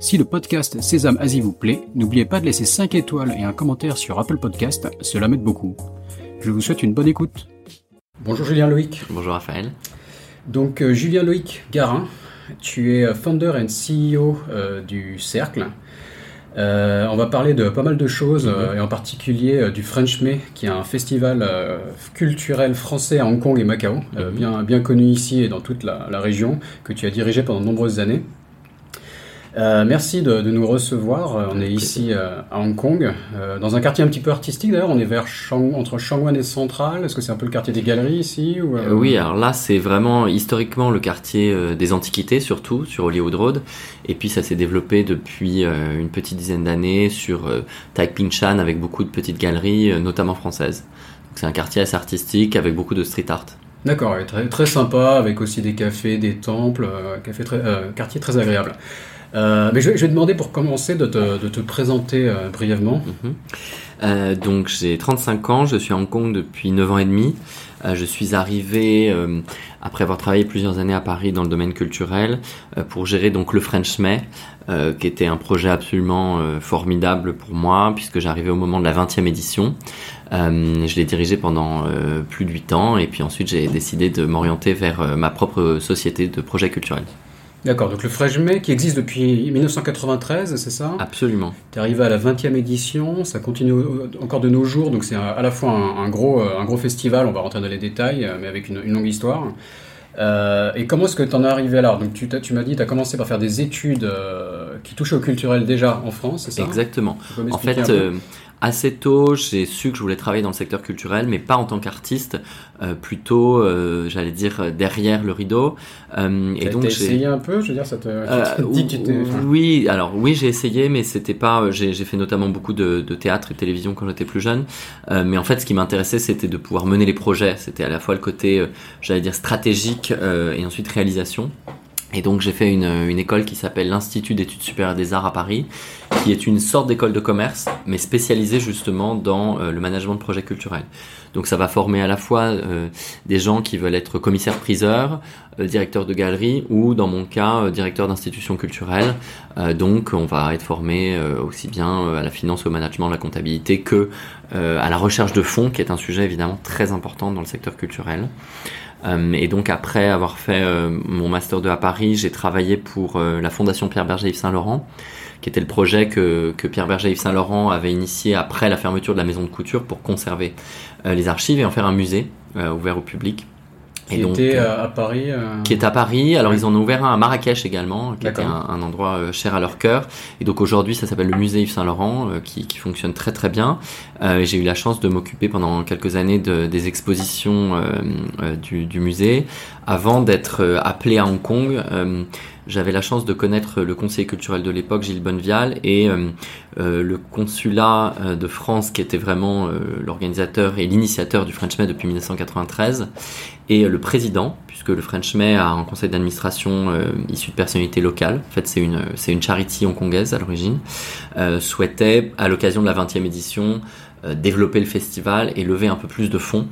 Si le podcast Sésame Asie vous plaît, n'oubliez pas de laisser 5 étoiles et un commentaire sur Apple Podcast, cela m'aide beaucoup. Je vous souhaite une bonne écoute. Bonjour Julien Loïc. Bonjour Raphaël. Donc euh, Julien Loïc Garin, tu es founder and CEO euh, du Cercle. Euh, on va parler de pas mal de choses, euh, et en particulier euh, du French May, qui est un festival euh, culturel français à Hong Kong et Macao, euh, Mhm. bien, bien connu ici et dans toute la, la région, que tu as dirigé pendant de nombreuses années. Euh, merci de, de nous recevoir. Euh, On est ici euh, à Hong Kong, euh, dans un quartier un petit peu artistique d'ailleurs. On est vers Shang- entre Shangwan et Central. Est-ce que c'est un peu le quartier des galeries ici ou, oui, alors là, c'est vraiment historiquement le quartier des Antiquités, surtout sur Hollywood Road. Et puis ça s'est développé depuis une petite dizaine d'années sur euh, Tai Ping Shan avec beaucoup de petites galeries, notamment françaises. C'est un quartier assez artistique avec beaucoup de street art. D'accord, très, très sympa, avec aussi des cafés, des temples, café très, quartier très agréable. Euh, mais je, vais- demander pour commencer de te, présenter euh, brièvement. Mhm. Euh, donc j'ai 35 ans, je suis à Hong Kong depuis 9 ans et demi. Je suis arrivé après avoir travaillé plusieurs années à Paris dans le domaine culturel pour gérer donc le French May, qui était un projet absolument formidable pour moi puisque j'arrivais au moment de la 20e édition. Je l'ai dirigé pendant plus de 8 ans et puis ensuite j'ai décidé de m'orienter vers ma propre société de projets culturels. D'accord, donc le Fresh May qui existe depuis 1993, c'est ça? Absolument. Tu es arrivé à la 20e édition, ça continue encore de nos jours, donc c'est à la fois un, un gros, euh, un gros festival, on va rentrer dans les détails, euh, mais avec une, une longue histoire. Euh, et comment est-ce que tu en es arrivé là? Donc tu, tu m'as dit, tu as commencé par faire des études euh, qui touchaient au culturel déjà en France, c'est ça? Exactement. En fait, euh, assez tôt, j'ai su que je voulais travailler dans le secteur culturel, mais pas en tant qu'artiste, euh, plutôt, euh, j'allais dire, euh, derrière le rideau. Euh, et donc, j'ai. essayé un peu, je veux dire, ça te, Euh, tu te tu enfin, oui, alors oui, j'ai essayé, mais c'était pas. euh, J'ai fait notamment beaucoup de, de théâtre et de télévision quand j'étais plus jeune. Euh, mais en fait, ce qui m'intéressait, c'était de pouvoir mener les projets. C'était à la fois le côté, euh, j'allais dire, stratégique euh, et ensuite réalisation. Et donc, j'ai fait une, une école qui s'appelle l'Institut d'études supérieures des arts à Paris, qui est une sorte d'école de commerce, mais spécialisée justement dans euh, le management de projets culturels. Donc, ça va former à la fois euh, des gens qui veulent être commissaires-priseurs, euh, directeur de galerie ou dans mon cas euh, directeur d'institution culturelle. Euh, donc on va être formé aussi bien à la finance, au management, à la comptabilité que à la recherche de fonds qui est un sujet évidemment très important dans le secteur culturel. Euh, et donc après avoir fait euh, mon master 2 à Paris, j'ai travaillé pour euh, la fondation Pierre Berger Yves Saint Laurent qui était le projet que, que Pierre Berger Yves Saint Laurent avait initié après la fermeture de la maison de couture pour conserver les archives et en faire un musée ouvert au public. Qui Et donc, était euh, euh, à Paris. euh, qui est à Paris. Alors ils en ont ouvert un à Marrakech également, qui était un, un endroit euh, cher à leur cœur. Et donc aujourd'hui, ça s'appelle le musée Yves Saint Laurent, qui, qui fonctionne très très bien. J'ai eu la chance de m'occuper pendant quelques années de, des expositions du, du musée, avant d'être appelé à Hong Kong. Euh, j'avais la chance de connaître le conseiller culturel de l'époque, Gilles Bonnevial, et euh, euh, le consulat euh, de France, qui était vraiment euh, l'organisateur et l'initiateur du French May depuis 1993, et euh, le président, puisque le French May a un conseil d'administration euh, issu de personnalités locales. En fait, c'est une, c'est une charity hongkongaise à l'origine, euh, souhaitait, à l'occasion de la 20e édition, euh, développer le festival et lever un peu plus de fonds.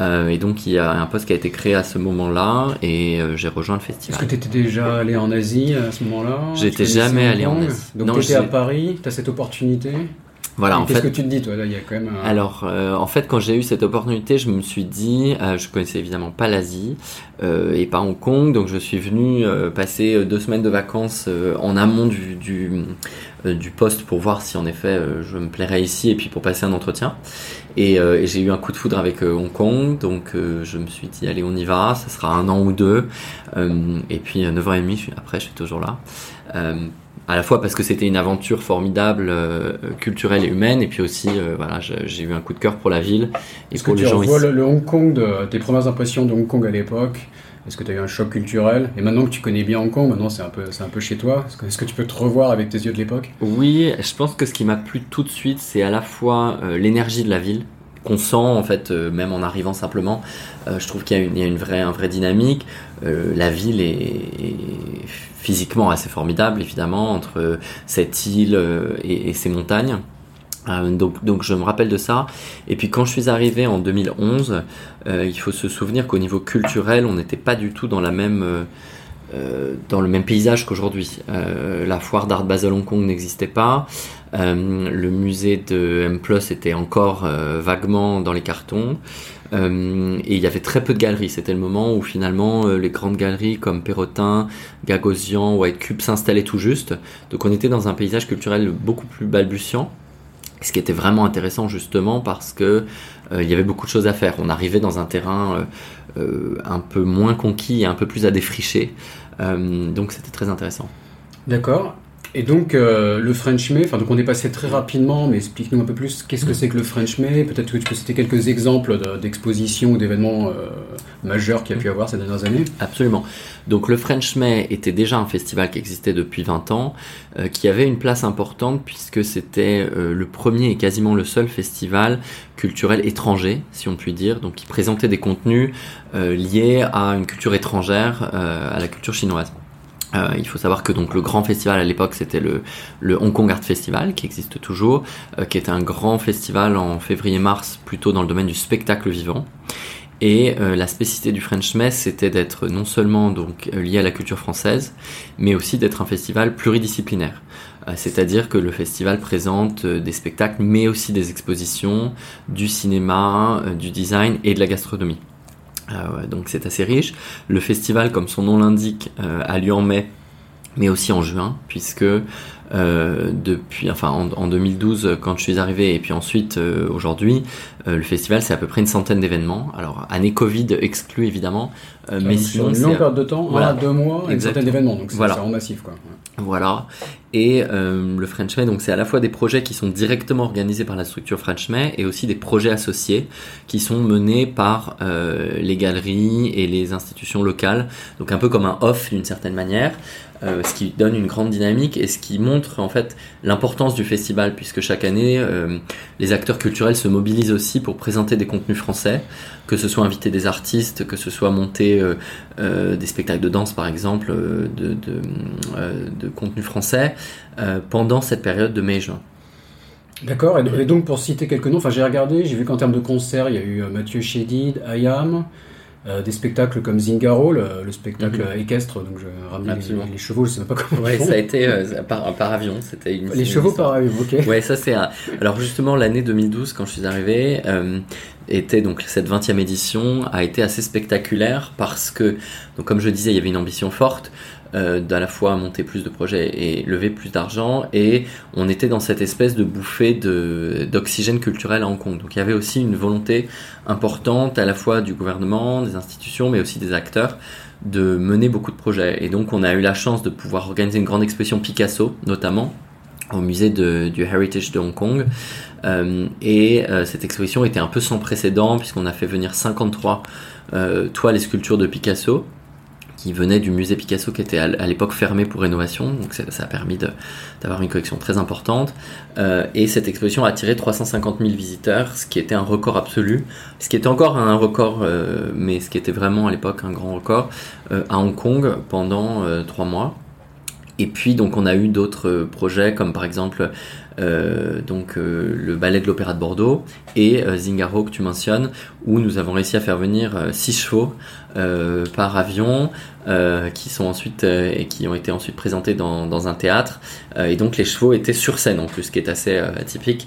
Euh, et donc, il y a un poste qui a été créé à ce moment-là, et euh, j'ai rejoint le Est-ce festival. que tu étais déjà allé en Asie à ce moment-là? J'étais jamais allé en Asie. Donc tu étais à Paris, tu as cette opportunité? Voilà, en Qu'est-ce fait, que tu te dis, toi Là, il y a quand même. un- Alors, euh, en fait, quand j'ai eu cette opportunité, je me suis dit, euh, je connaissais évidemment pas l'Asie euh, et pas Hong Kong, donc je suis venu passer deux semaines de vacances en amont du du, du poste pour voir si en effet je me plairais ici et puis pour passer un entretien. Et, euh, et j'ai eu un coup de foudre avec euh, Hong Kong, donc euh, je me suis dit allez on y va, ça sera un an ou deux, Euh, et puis euh, neuf ans et demi je suis- après je suis toujours là. Euh, à la fois parce que c'était une aventure formidable, euh, culturelle et humaine, et puis aussi, euh, voilà, j'ai eu un coup de cœur pour la ville et Est-ce que tu gens revois ici. le, le Hong Kong, de, tes premières impressions de Hong Kong à l'époque? Est-ce que tu as eu un choc culturel Et maintenant que tu connais bien Hong Kong, maintenant c'est un peu, un peu chez toi. Est-ce que, tu peux te revoir avec tes yeux de l'époque? Oui, je pense que ce qui m'a plu tout de suite, c'est à la fois euh, l'énergie de la ville qu'on sent en fait euh, même en arrivant simplement. Euh, je trouve qu'il y a une, vraie un vrai dynamique. La ville est, physiquement assez formidable évidemment entre cette île et, et ces montagnes Euh, donc, donc je me rappelle de ça. Et puis quand je suis arrivé en 2011, euh, il faut se souvenir qu'au niveau culturel, on n'était pas du tout dans la même euh, euh, dans le même paysage qu'aujourd'hui. La foire d'art Basel Hong Kong n'existait pas. Le musée de M+ était encore vaguement dans les cartons. Et il y avait très peu de galeries. C'était le moment où finalement les grandes galeries comme Perrotin, Gagosian, White Cube s'installaient tout juste. Donc on était dans un paysage culturel beaucoup plus balbutiant. Ce qui était vraiment intéressant justement parce que euh, il y avait beaucoup de choses à faire. On arrivait dans un terrain euh, euh, un peu moins conquis et un peu plus à défricher. Donc c'était très intéressant. D'accord. Et donc euh, le French May, enfin donc on est passé très rapidement, mais explique-nous un peu plus qu'est-ce que c'est que le French May. Peut-être que tu peux citer quelques exemples de- d'expositions ou d'événements euh, majeurs qu'il y a pu avoir ces dernières années. Absolument. Donc le French May était déjà un festival qui existait depuis 20 ans, euh, qui avait une place importante puisque c'était euh, le premier et quasiment le seul festival culturel étranger, si on peut dire, donc qui présentait des contenus euh, liés à une culture étrangère, euh, à la culture chinoise. Euh, il faut savoir que donc le grand festival à l'époque c'était le, le Hong Kong Art Festival qui existe toujours, euh, qui était un grand festival en février-mars plutôt dans le domaine du spectacle vivant. Et euh, la spécificité du French Mess, c'était d'être non seulement donc euh, lié à la culture française, mais aussi d'être un festival pluridisciplinaire. Euh, C'est-à-dire que le festival présente euh, des spectacles, mais aussi des expositions, du cinéma, du design et de la gastronomie. Euh, ouais, donc c'est assez riche. Le festival, comme son nom l'indique, euh, a lieu en mai, mais aussi en juin, puisque euh, depuis, enfin en, en 2012 quand je suis arrivé et puis ensuite euh, aujourd'hui, euh, le festival c'est à peu près une centaine d'événements. Alors année Covid exclue évidemment, euh, mais sinon une longue période de temps, Voilà. deux mois, une Exactement. centaine d'événements, donc c'est Voilà. vraiment massif quoi. Voilà. Et euh, le French May, donc c'est à la fois des projets qui sont directement organisés par la structure French May et aussi des projets associés qui sont menés par euh, les galeries et les institutions locales. Donc un peu comme un off d'une certaine manière, euh, ce qui donne une grande dynamique et ce qui montre en fait l'importance du festival puisque chaque année les acteurs culturels se mobilisent aussi pour présenter des contenus français, que ce soit inviter des artistes, que ce soit monter euh, euh, des spectacles de danse par exemple, euh, de, de, contenu français pendant cette période de mai-juin. D'accord, et, donc pour citer quelques noms, j'ai regardé, j'ai vu qu'en termes de concerts, il y a eu Mathieu Chédid, Ayam, euh, des spectacles comme Zingaro, le, le spectacle équestre, donc je ramenais les, les chevaux, je sais même pas comment Ouais, ils font. ça a été euh, par, par avion, c'était une. Les chevaux par avion, ok. Ouais, ça c'est. un- Alors justement, l'année 2012, quand je suis arrivé, euh, était donc cette 20e édition a été assez spectaculaire parce que, donc comme je disais, il y avait une ambition forte euh, d'à la fois monter plus de projets et lever plus d'argent, et on était dans cette espèce de bouffée de d'oxygène culturel à Hong Kong. Donc il y avait aussi une volonté importante à la fois du gouvernement, des institutions, mais aussi des acteurs de mener beaucoup de projets. Et donc on a eu la chance de pouvoir organiser une grande exposition Picasso, notamment au musée du Heritage de Hong Kong. Euh, et euh, cette exposition était un peu sans précédent puisqu'on a fait venir 53 euh, toiles et sculptures de Picasso qui venaient du musée Picasso qui était à, l'époque fermé pour rénovation. Donc ça, a permis d'avoir une collection très importante. Euh, et cette exposition a attiré 350 000 visiteurs, ce qui était un record absolu. Ce qui était encore un record, euh, mais ce qui était vraiment à l'époque un grand record, euh, à Hong Kong pendant trois mois. Et puis donc on a eu d'autres projets comme par exemple donc le ballet de l'Opéra de Bordeaux et Zingaro que tu mentionnes où nous avons réussi à faire venir six chevaux euh, par avion euh, qui sont ensuite euh, et qui ont été ensuite présentés dans, dans un théâtre et donc les chevaux étaient sur scène en plus ce qui est assez atypique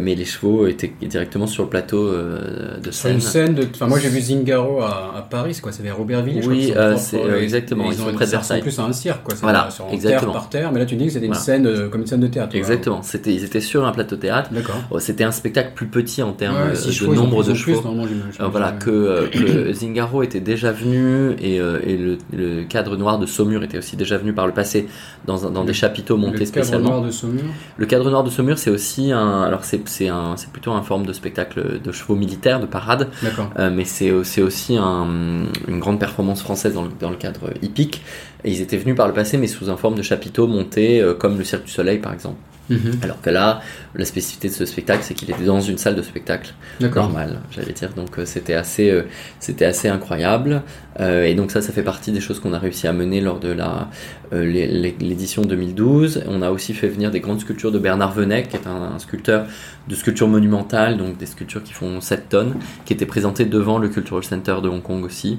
mais les chevaux étaient directement sur le plateau de scène. une scène de. Enfin, moi j'ai vu Zingaro à, à Paris, quoi C'est vers Robertville, Oui, c'est, exactement, ils sont ont- près de Versailles. plus à un cirque, quoi. Voilà, sur en exactement. terre par terre, mais là tu dis que c'était une Voilà. scène comme une scène de théâtre. Exactement. C'était, ils étaient sur un plateau théâtre. D'accord. Oh, C'était un spectacle plus petit en termes Ouais, de chevaux, ils nombre de en plus, chevaux. voilà, que, que Zingaro était déjà venu et, euh, et le, le cadre noir de Saumur était aussi déjà venu par le passé dans, dans des chapiteaux montés le cadre spécialement. noir de Saumur. Le cadre noir de Saumur, c'est aussi un. Alors, c'est plutôt un forme de spectacle de chevaux militaires, de parade, D'accord. euh, mais c'est aussi un- une grande performance française dans le, dans le cadre hippique. Et ils étaient venus par le passé, mais sous un forme de chapiteau monté, euh, comme le Cirque du Soleil par exemple. Mhm. Alors que là, la spécificité de ce spectacle, c'est qu'il était dans une salle de spectacle D'accord. normal, j'allais dire. Donc euh, c'était assez, euh, c'était assez incroyable. Euh, et donc ça, ça fait partie des choses qu'on a réussi à mener lors de la l'é- l'é- l'édition 2012. On a aussi fait venir des grandes sculptures de Bernard Venet, qui est un, un sculpteur de sculpture monumentale, donc des sculptures qui font 7 tonnes, qui étaient présentées devant le Cultural Center de Hong Kong aussi.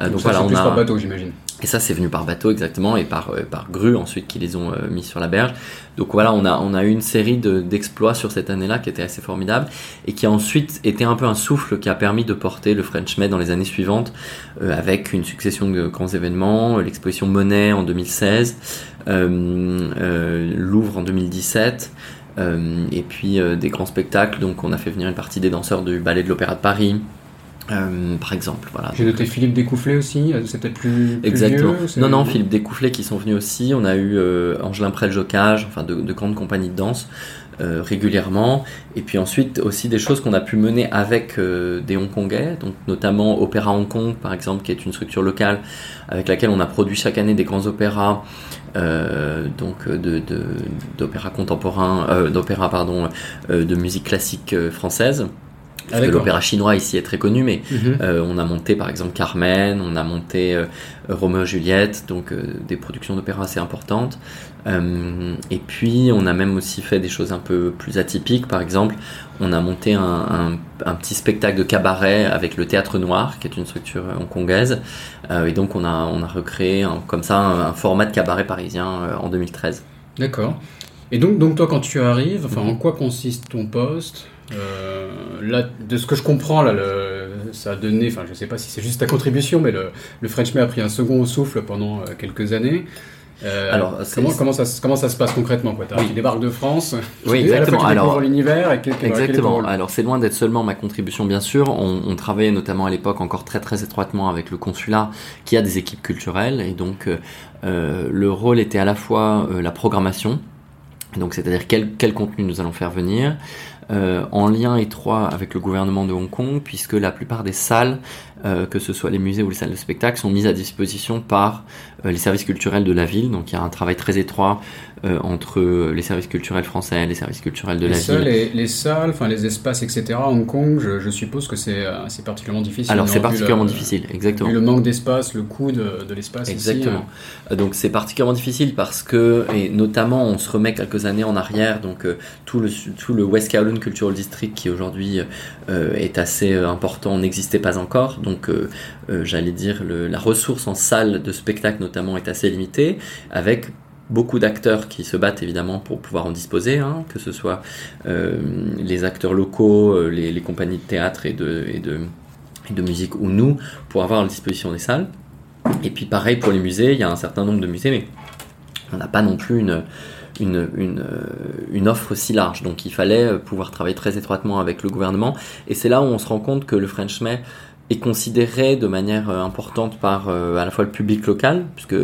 Euh, donc ça, voilà, on plus a par bateau, j'imagine. et ça, c'est venu par bateau exactement et par, euh, par grue ensuite qui les ont euh, mis sur la berge. Donc voilà, on a, on a eu une série de- d'exploits sur cette année-là qui était assez formidable et qui a ensuite été un peu un souffle qui a permis de porter le French Med dans les années suivantes euh, avec une succession de grands événements, l'exposition Monet en 2016, euh, euh, Louvre en 2017. euh, et puis euh, des grands spectacles, donc on a fait venir une partie des danseurs du ballet de l'Opéra de Paris, euh, par exemple. Voilà. J'ai noté Philippe Découfflé aussi, euh, c'est peut-être plus, plus Exactement. vieux, non, non, Philippe Découfflé qui sont venus aussi. On a eu euh, Angelin Prel-Jocage, enfin de, de grandes compagnies de danse euh, régulièrement. Et puis ensuite aussi des choses qu'on a pu mener avec euh, des Hongkongais, donc notamment Opéra Hong Kong par exemple, qui est une structure locale avec laquelle on a produit chaque année des grands opéras. euh, donc euh, de d'opéra contemporain, euh, d'opéra pardon, euh, de musique classique euh, Ah, Parce que l'opéra chinois ici est très connu, mais Mhm. euh, on a monté par exemple Carmen, on a monté euh, Roméo et Juliette, donc euh, des productions d'opéra assez importantes. Euh, et puis on a même aussi fait des choses un peu plus atypiques. Par exemple, on a monté un, un- un petit spectacle de cabaret avec le Théâtre Noir, qui est une structure hongkongaise. Euh, et donc on a, on a recréé un- comme ça un, format de cabaret parisien euh, en 2013. D'accord. Et donc, donc toi, quand tu arrives, enfin, en quoi consiste ton poste? Euh, Là, de ce que je comprends, là, le- ça a donné, enfin, je sais pas si c'est juste ta contribution, mais le, le French May a pris un second souffle pendant euh, quelques années. Euh, Alors, comment, comment, ça, se- comment ça se passe concrètement quoi? Oui. Tu débarques de France, Oui, exactement. Alors- l'univers et quel, quel- quel est ton Exactement. Alors c'est loin d'être seulement ma contribution, bien sûr. On, on travaillait notamment à l'époque encore très très étroitement avec le consulat, qui a des équipes culturelles, et donc euh, le rôle était à la fois euh, la programmation, donc c'est-à-dire quel, quel contenu nous allons faire venir, euh, en lien étroit avec le gouvernement de Hong Kong, puisque la plupart des salles, euh, que ce soit les musées ou les salles de spectacle, sont mises à disposition par les services culturels de la ville. Donc il y a un travail très étroit euh, entre les services culturels français, les services culturels de les, la salles, ville. les, les salles, enfin les espaces, etc. à Hong Kong, je, je suppose que c'est euh, particulièrement difficile. Alors c'est particulièrement le- difficile, exactement. Vu le manque d'espace, le coût de, de l'espace. ici, Exactement. Euh, Donc c'est particulièrement difficile parce que, et notamment on se remet quelques années en arrière, donc euh, tout, le, tout le West Kowloon Cultural District qui aujourd'hui euh, est assez euh, important n'existait pas encore. Donc euh, j'allais dire la ressource en salle de spectacle notamment est assez limitée, avec beaucoup d'acteurs qui se battent évidemment pour pouvoir en disposer, hein, que ce soit euh, les acteurs locaux, euh, les, compagnies de théâtre et de, et de, de musique ou nous, pour avoir à disposition des salles. Et puis pareil pour les musées, il y a un certain nombre de musées, mais on n'a pas non plus une, une, une, offre aussi large. Donc il fallait pouvoir travailler très étroitement avec le gouvernement. Et c'est là où on se rend compte que le French May est considéré de manière euh, importante par euh, à la fois le public local, puisque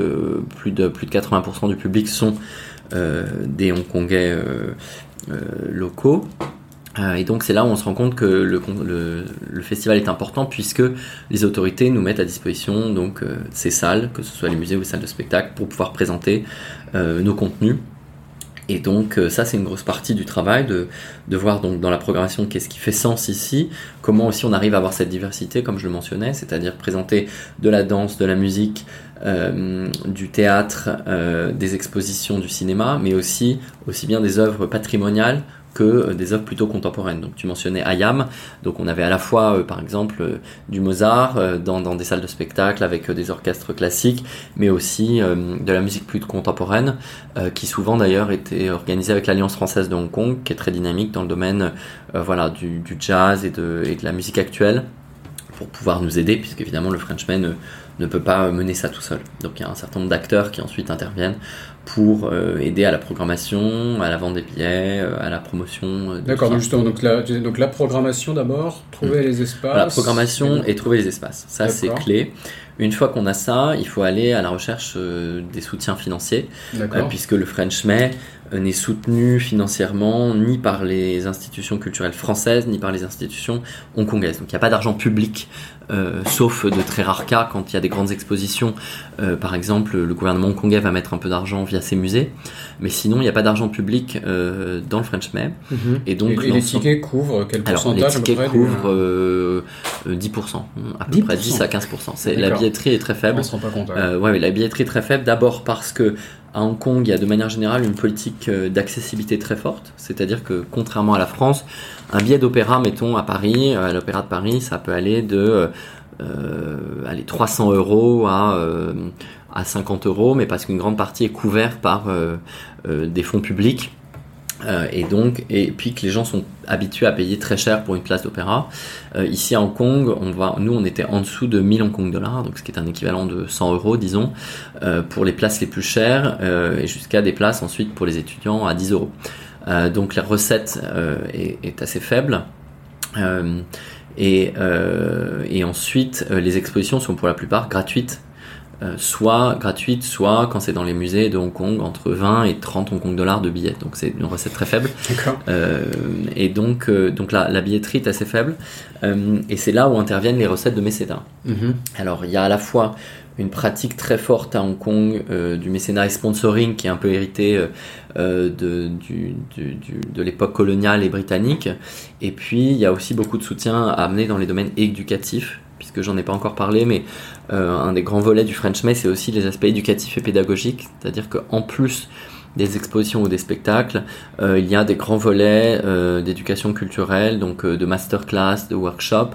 plus de, plus de 80% du public sont euh, des Hongkongais locaux. Et donc c'est là où on se rend compte que le, le, festival est important puisque les autorités nous mettent à disposition donc ces salles, que ce soit les musées ou les salles de spectacle, pour pouvoir présenter nos contenus. Et donc euh, ça c'est une grosse partie du travail de, voir donc dans la programmation qu'est-ce qui fait sens ici, comment aussi on arrive à avoir cette diversité comme je le mentionnais, c'est-à-dire présenter de la danse, de la musique, euh, du théâtre, euh, des expositions, du cinéma, mais aussi aussi bien des œuvres patrimoniales que euh, des œuvres plutôt contemporaines. Donc tu mentionnais Ayam, donc on avait à la fois euh, par exemple euh, du Mozart dans, des salles de spectacle avec des orchestres classiques, mais aussi de la musique plus contemporaine, qui souvent d'ailleurs était organisée avec l'Alliance française de Hong Kong, qui est très dynamique dans le domaine voilà, du, jazz et de, et de la musique actuelle pour pouvoir nous aider, puisque évidemment le Frenchman ne peut pas mener ça tout seul. Donc il y a un certain nombre d'acteurs qui ensuite interviennent pour euh, aider à la programmation, à la vente des billets, euh, à la promotion. D'accord, justement, donc la, donc la programmation d'abord, trouver mm. les espaces. La programmation et, trouver les espaces, ça c'est clé. Une fois qu'on a ça, il faut aller à la recherche des soutiens financiers, puisque le French May n'est soutenu financièrement ni par les institutions culturelles françaises, ni par les institutions hongkongaises. Donc il n'y a pas d'argent public euh, sauf de très rares cas quand il y a des grandes expositions. Euh, par exemple, le gouvernement hongkongais va mettre un peu d'argent via ses musées, mais sinon il n'y a pas d'argent public euh, dans le French May. Mhm. Et donc les tickets couvrent quel pourcentage Les tickets couvrent 10%, à peu près 10 à 15%. C'est la billetterie est très faible. On se rend pas compte. ouais, la billetterie est très faible. D'abord parce que à Hong Kong, il y a de manière générale une politique d'accessibilité très forte, c'est-à-dire que contrairement à la France, un billet d'opéra, mettons, à Paris, euh, à l'Opéra de Paris, ça peut aller de euh, aller 300 euros à, euh, à 50 euros, mais parce qu'une grande partie est couverte par des fonds publics. et donc, et puis que les gens sont habitués à payer très cher pour une place d'opéra. ici à Hong Kong, on nous on était en dessous de 1000 Hong Kong dollars, donc ce qui est un équivalent de 100 euros, disons, pour les places les plus chères, et jusqu'à des places ensuite pour les étudiants à 10 euros. Euh, donc la recette euh, est, assez faible. Euh, et, et, ensuite, les expositions sont pour la plupart gratuites soit gratuites, soit quand c'est dans les musées de Hong Kong, entre 20 et 30 Hong Kong dollars de billets. Donc c'est une recette très faible. Et donc, donc la, la, billetterie est assez faible. et c'est là où interviennent les recettes de mécénat. Mm-hmm. Alors il y a à la fois une pratique très forte à Hong Kong euh, du mécénat et sponsoring qui est un peu hérité euh, euh, de, du, du, de l'époque coloniale et britannique. Et puis il y a aussi beaucoup de soutien à amener dans les domaines éducatifs, puisque j'en ai pas encore parlé, mais un des grands volets du French May, c'est aussi les aspects éducatifs et pédagogiques, c'est-à-dire qu'en plus des expositions ou des spectacles, il y a des grands volets d'éducation culturelle, donc de masterclass, de workshops, euh,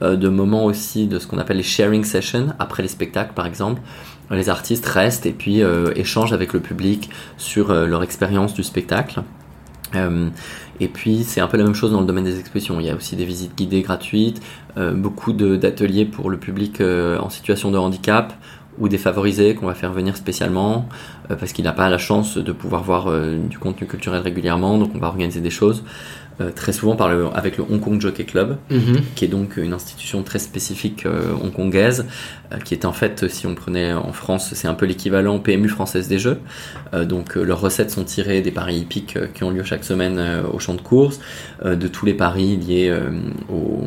de moments aussi de ce qu'on appelle les sharing sessions après les spectacles par exemple. Les artistes restent et puis euh, échangent avec le public sur euh, leur expérience du spectacle. et puis c'est un peu la même chose dans le domaine des expositions. Il y a aussi des visites guidées gratuites, beaucoup d'ateliers pour le public en situation de handicap ou défavorisé qu'on va faire venir spécialement parce qu'il n'a pas la chance de pouvoir voir du contenu culturel régulièrement. Donc on va organiser des choses. Euh, très souvent par le, avec le Hong Kong Jockey Club, mhm. qui est donc une institution très spécifique euh, hongkongaise, euh, qui est en fait, si on prenait en France, c'est un peu l'équivalent PMU française des Jeux. donc leurs recettes sont tirées des paris hippiques qui ont lieu chaque semaine au champ de course, de tous les paris liés au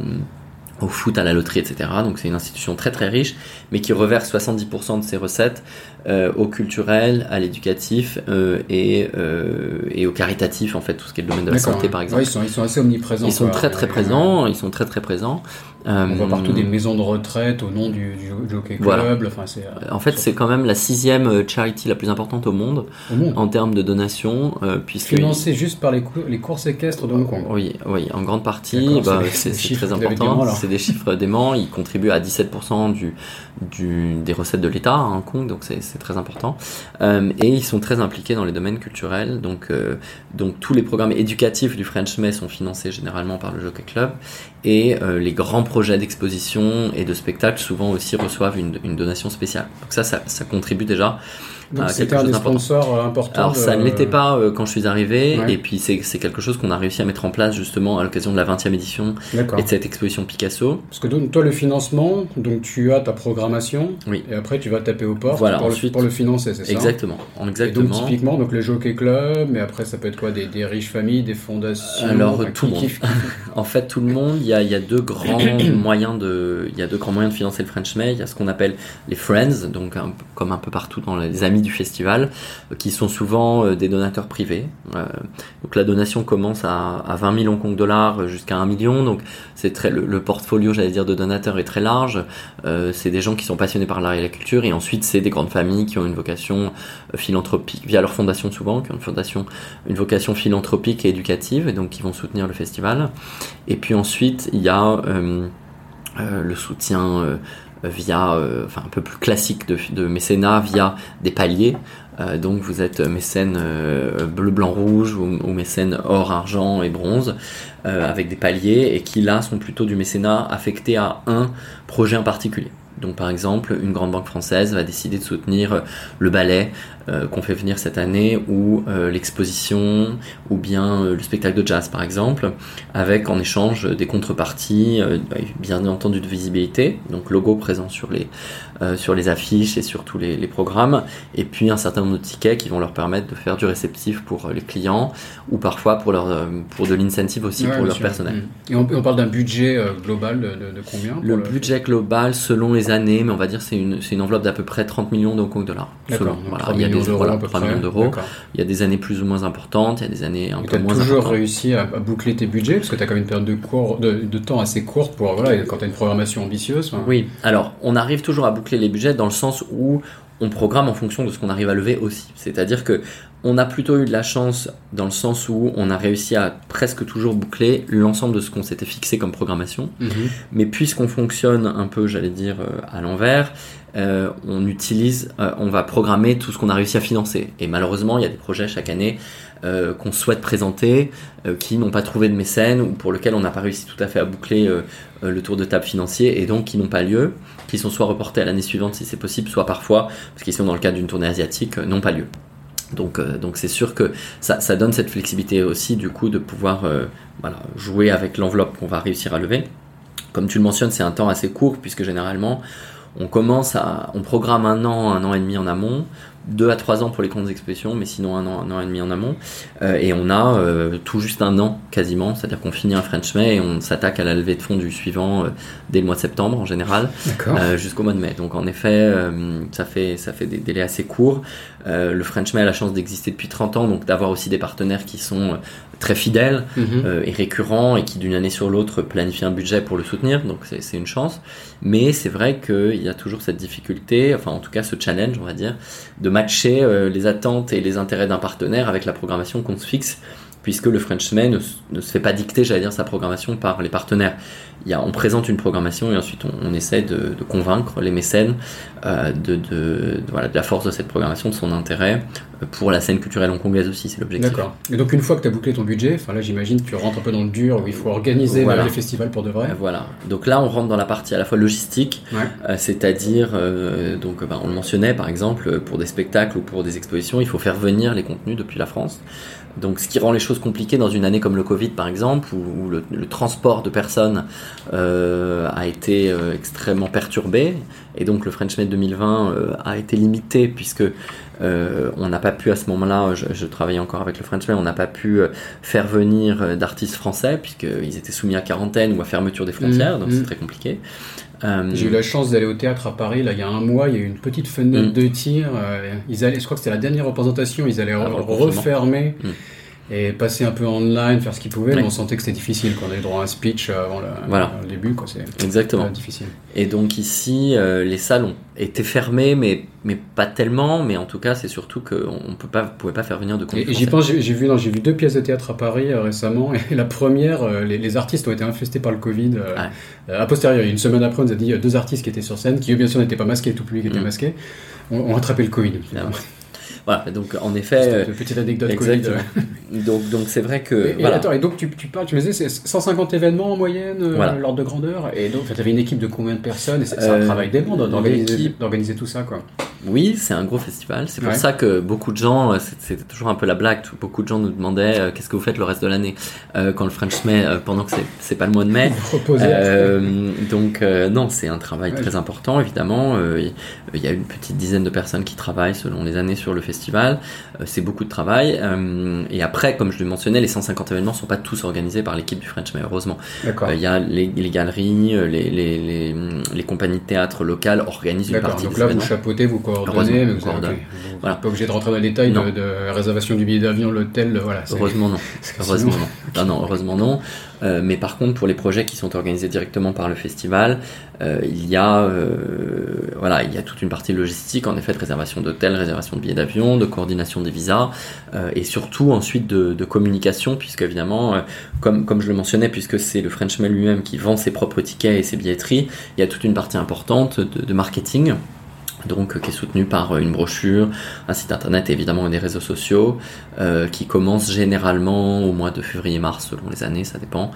au foot, à la loterie, etc. Donc c'est une institution très très riche, mais qui reverse 70% de ses recettes euh, au culturel, à l'éducatif euh, et, euh, et au caritatif, en fait, tout ce qui est le domaine de la santé, par exemple. ils, sont, ils sont assez omniprésents. Ils sont très très présents, ils sont très très présents. On voit partout des maisons de retraite au nom du, Jockey Club. Enfin, en fait, c'est quand même la sixième charity la plus importante au monde, en termes de donations. puisque Financée juste par les, les courses équestres de Hong Kong. Oui, oui en grande partie. Bah, c'est très important. C'est des chiffres déments. Ils contribuent à 17% du, du, des recettes de l'État à Hong Kong, donc c'est très important. Euh, et ils sont très impliqués dans les domaines culturels, donc, euh, donc tous les programmes éducatifs du French May sont financés généralement par le Jockey Club, et euh, les grands projets d'exposition et de spectacle souvent aussi reçoivent une, une donation spéciale. Donc ça, ça, ça contribue déjà donc c'était un des sponsors euh, importants. Alors ça ne l'était pas euh, quand je suis arrivé, et puis c'est quelque chose qu'on a réussi à mettre en place justement à l'occasion de la 20e édition et de cette exposition Picasso. Parce que toi le financement, donc tu as ta programmation, oui. et après tu vas taper aux portes voilà, pour, ensuite, le, pour le financer, c'est ça Exactement. Exactement. Et donc typiquement donc les Jockey Club, mais après ça peut être quoi des, des riches familles, des fondations. Alors tout le monde. en fait tout le monde, il y a, y a deux grands moyens de, il y a deux grands moyens de financer le French May. Il y a ce qu'on appelle les friends, donc comme un peu partout dans les amis du festival, euh, qui sont souvent euh, des donateurs privés. Euh, donc la donation commence à, 20 000 Hong Kong dollars jusqu'à 1 million, donc c'est très le, portfolio, j'allais dire, de donateurs est très large. c'est des gens qui sont passionnés par l'art et la culture, et ensuite c'est des grandes familles qui ont une vocation philanthropique via leur fondation souvent, qui ont une fondation, une vocation philanthropique et éducative, et donc qui vont soutenir le festival. Et puis ensuite il y a le soutien via, euh, enfin un peu plus classique de, de mécénat, via des paliers. Euh, donc vous êtes mécène euh, bleu, blanc, rouge ou, ou, mécène or, argent et bronze, avec des paliers, et qui là sont plutôt du mécénat affecté à un projet en particulier. Donc par exemple, une grande banque française va décider de soutenir le ballet euh, qu'on fait venir cette année ou euh, l'exposition ou bien euh, le spectacle de jazz par exemple, avec en échange des contreparties, bien entendu de visibilité, donc logo présent sur les, sur les affiches et sur tous les, programmes, et puis un certain nombre de tickets qui vont leur permettre de faire du réceptif pour les clients ou parfois pour, leur, pour de l'incentive aussi pour leur personnel. Et on, parle d'un budget global de, combien Le budget global selon les années, mais on va dire c'est une, une enveloppe d'à peu près 30 millions de Hong Kong dollars. Selon, voilà, il y a des, voilà, 3 millions d'euros. Il y a des années plus ou moins importantes, il y a des années un peu moins importantes. Tu as toujours réussi à, boucler tes budgets parce que tu as quand même une période de, cours, de, temps assez courte pour voilà, quand tu as une programmation ambitieuse. Oui, alors on arrive toujours à boucler les budgets dans le sens où on programme en fonction de ce qu'on arrive à lever aussi. C'est-à-dire que on a plutôt eu de la chance dans le sens où on a réussi à presque toujours boucler l'ensemble de ce qu'on s'était fixé comme programmation. Mhm. Mais puisqu'on fonctionne un peu, j'allais dire, euh, à l'envers, euh, on utilise, euh, on va programmer tout ce qu'on a réussi à financer. Et malheureusement, il y a des projets chaque année qu'on souhaite présenter, qui n'ont pas trouvé de mécène ou pour lesquels on n'a pas réussi tout à fait à boucler le tour de table financier et donc qui n'ont pas lieu, qui sont soit reportés à l'année suivante si c'est possible, soit parfois, parce qu'ils sont dans le cadre d'une tournée asiatique, n'ont pas lieu. Donc, euh, donc c'est sûr que ça, donne cette flexibilité aussi du coup de pouvoir euh, voilà, jouer avec l'enveloppe qu'on va réussir à lever. Comme tu le mentionnes, c'est un temps assez court puisque généralement on commence à, on programme un an, un an et demi en amont, deux à trois ans pour les grandes expositions, mais sinon un an, un an et demi en amont. Euh, et on a euh, tout juste un an quasiment, c'est-à-dire qu'on finit un French May et on s'attaque à la levée de fonds du suivant euh, dès le mois de septembre en général, jusqu'au mois de mai. Donc en effet, ça fait ça fait des délais assez courts. Le French May a la chance d'exister depuis 30 ans, donc d'avoir aussi des partenaires qui sont très fidèles mhm. et récurrents et qui d'une année sur l'autre planifient un budget pour le soutenir. Donc c'est une chance. Mais c'est vrai qu'il y a toujours cette difficulté, enfin en tout cas ce challenge, on va dire, de matcher euh, les attentes et les intérêts d'un partenaire avec la programmation qu'on se fixe, puisque le Frenchman ne, ne se fait pas dicter, j'allais dire, sa programmation par les partenaires on présente une programmation et ensuite on, essaie de, convaincre les mécènes euh, de, la force de cette programmation, de son intérêt euh, pour la scène culturelle hongkongaise aussi, c'est l'objectif. D'accord. Et donc une fois que tu as bouclé ton budget, enfin là j'imagine que tu rentres un peu dans le dur où il faut organiser les festivals pour de vrai. Voilà. Donc là on rentre dans la partie à la fois logistique, euh, c'est-à-dire, donc bah, on le mentionnait par exemple, pour des spectacles ou pour des expositions, il faut faire venir les contenus depuis la France. Donc, ce qui rend les choses compliquées dans une année comme le Covid, par exemple, où, le, transport de personnes euh, a été euh, extrêmement perturbé, et donc le French Med 2020 euh, a été limité puisque on n'a pas pu à ce moment-là, je, travaillais encore avec le French Med, on n'a pas pu faire venir d'artistes français puisqu'ils étaient soumis à quarantaine ou à fermeture des frontières, mmh, donc c'est mmh. très compliqué. J'ai eu la chance d'aller au théâtre à Paris là il y a un mois, il y a eu une petite fenêtre mmh. de tir. ils allaient, je crois que c'était la dernière représentation, ils allaient refermer et passer un peu online, faire ce qu'ils pouvaient, mais on sentait que c'était difficile, qu'on avait droit à un speech avant le, début, quoi. Exactement. difficile. Et donc ici, euh, les ont été fermées, mais, mais pas tellement, mais en tout cas, c'est surtout qu'on ne pouvait pas faire venir de Et, j'y pense, j'ai vu, j'ai vu deux pièces de théâtre à Paris euh, récemment, et la première, euh, les, artistes ont été infestés par le Covid. a posteriori, une semaine après, on nous a dit deux artistes qui étaient sur scène, qui eux, bien sûr, n'étaient pas masqués, tout public était mm. masqué, ont, attrapé le Covid. Voilà, donc en effet. Une petite anecdote donc donc c'est vrai que. Et, attends, et donc tu, tu parles, tu me disais, c'est 150 événements en moyenne, euh, l'ordre de grandeur, et donc tu avais une équipe de combien de personnes C'est un euh, travail d'aimant d'organiser tout ça, quoi. Oui, c'est un gros festival. C'est pour ça que beaucoup de gens, euh, c'était toujours un peu la blague, beaucoup de gens nous demandaient qu'est-ce que vous faites le reste de l'année quand le French May, pendant que c'est pas le mois de mai. donc non, c'est un travail très important évidemment. Il y a une petite dizaine de personnes qui travaillent selon les années sur le festival. Euh, c'est beaucoup de travail. Euh, et après, comme je le mentionnais, les 150 événements ne sont pas tous organisés par l'équipe du French, mais heureusement. Euh, il y a les, galeries, les, les, les, compagnies de théâtre locales organisent une partie donc là, vous chapeautez, vous coordonnez, mais vous n'êtes voilà. pas obligé de rentrer dans les détails de, réservation du billet d'avion, l'hôtel, voilà. Heureusement non. heureusement non. non. heureusement non. Mais par contre, pour les projets qui sont organisés directement par le festival, il y a voilà, il y a toute une partie logistique, en effet, de réservation d'hôtel, réservation de billets d'avion, de coordination des visas euh, et surtout ensuite de, communication, puisque évidemment, euh, comme, comme je le mentionnais, puisque c'est le Frenchman lui-même qui vend ses propres tickets et ses billetteries, il y a toute une partie importante de, marketing donc qui est soutenu par une brochure, un site internet et évidemment des réseaux sociaux, qui commence généralement au mois de février-mars selon les années, ça dépend.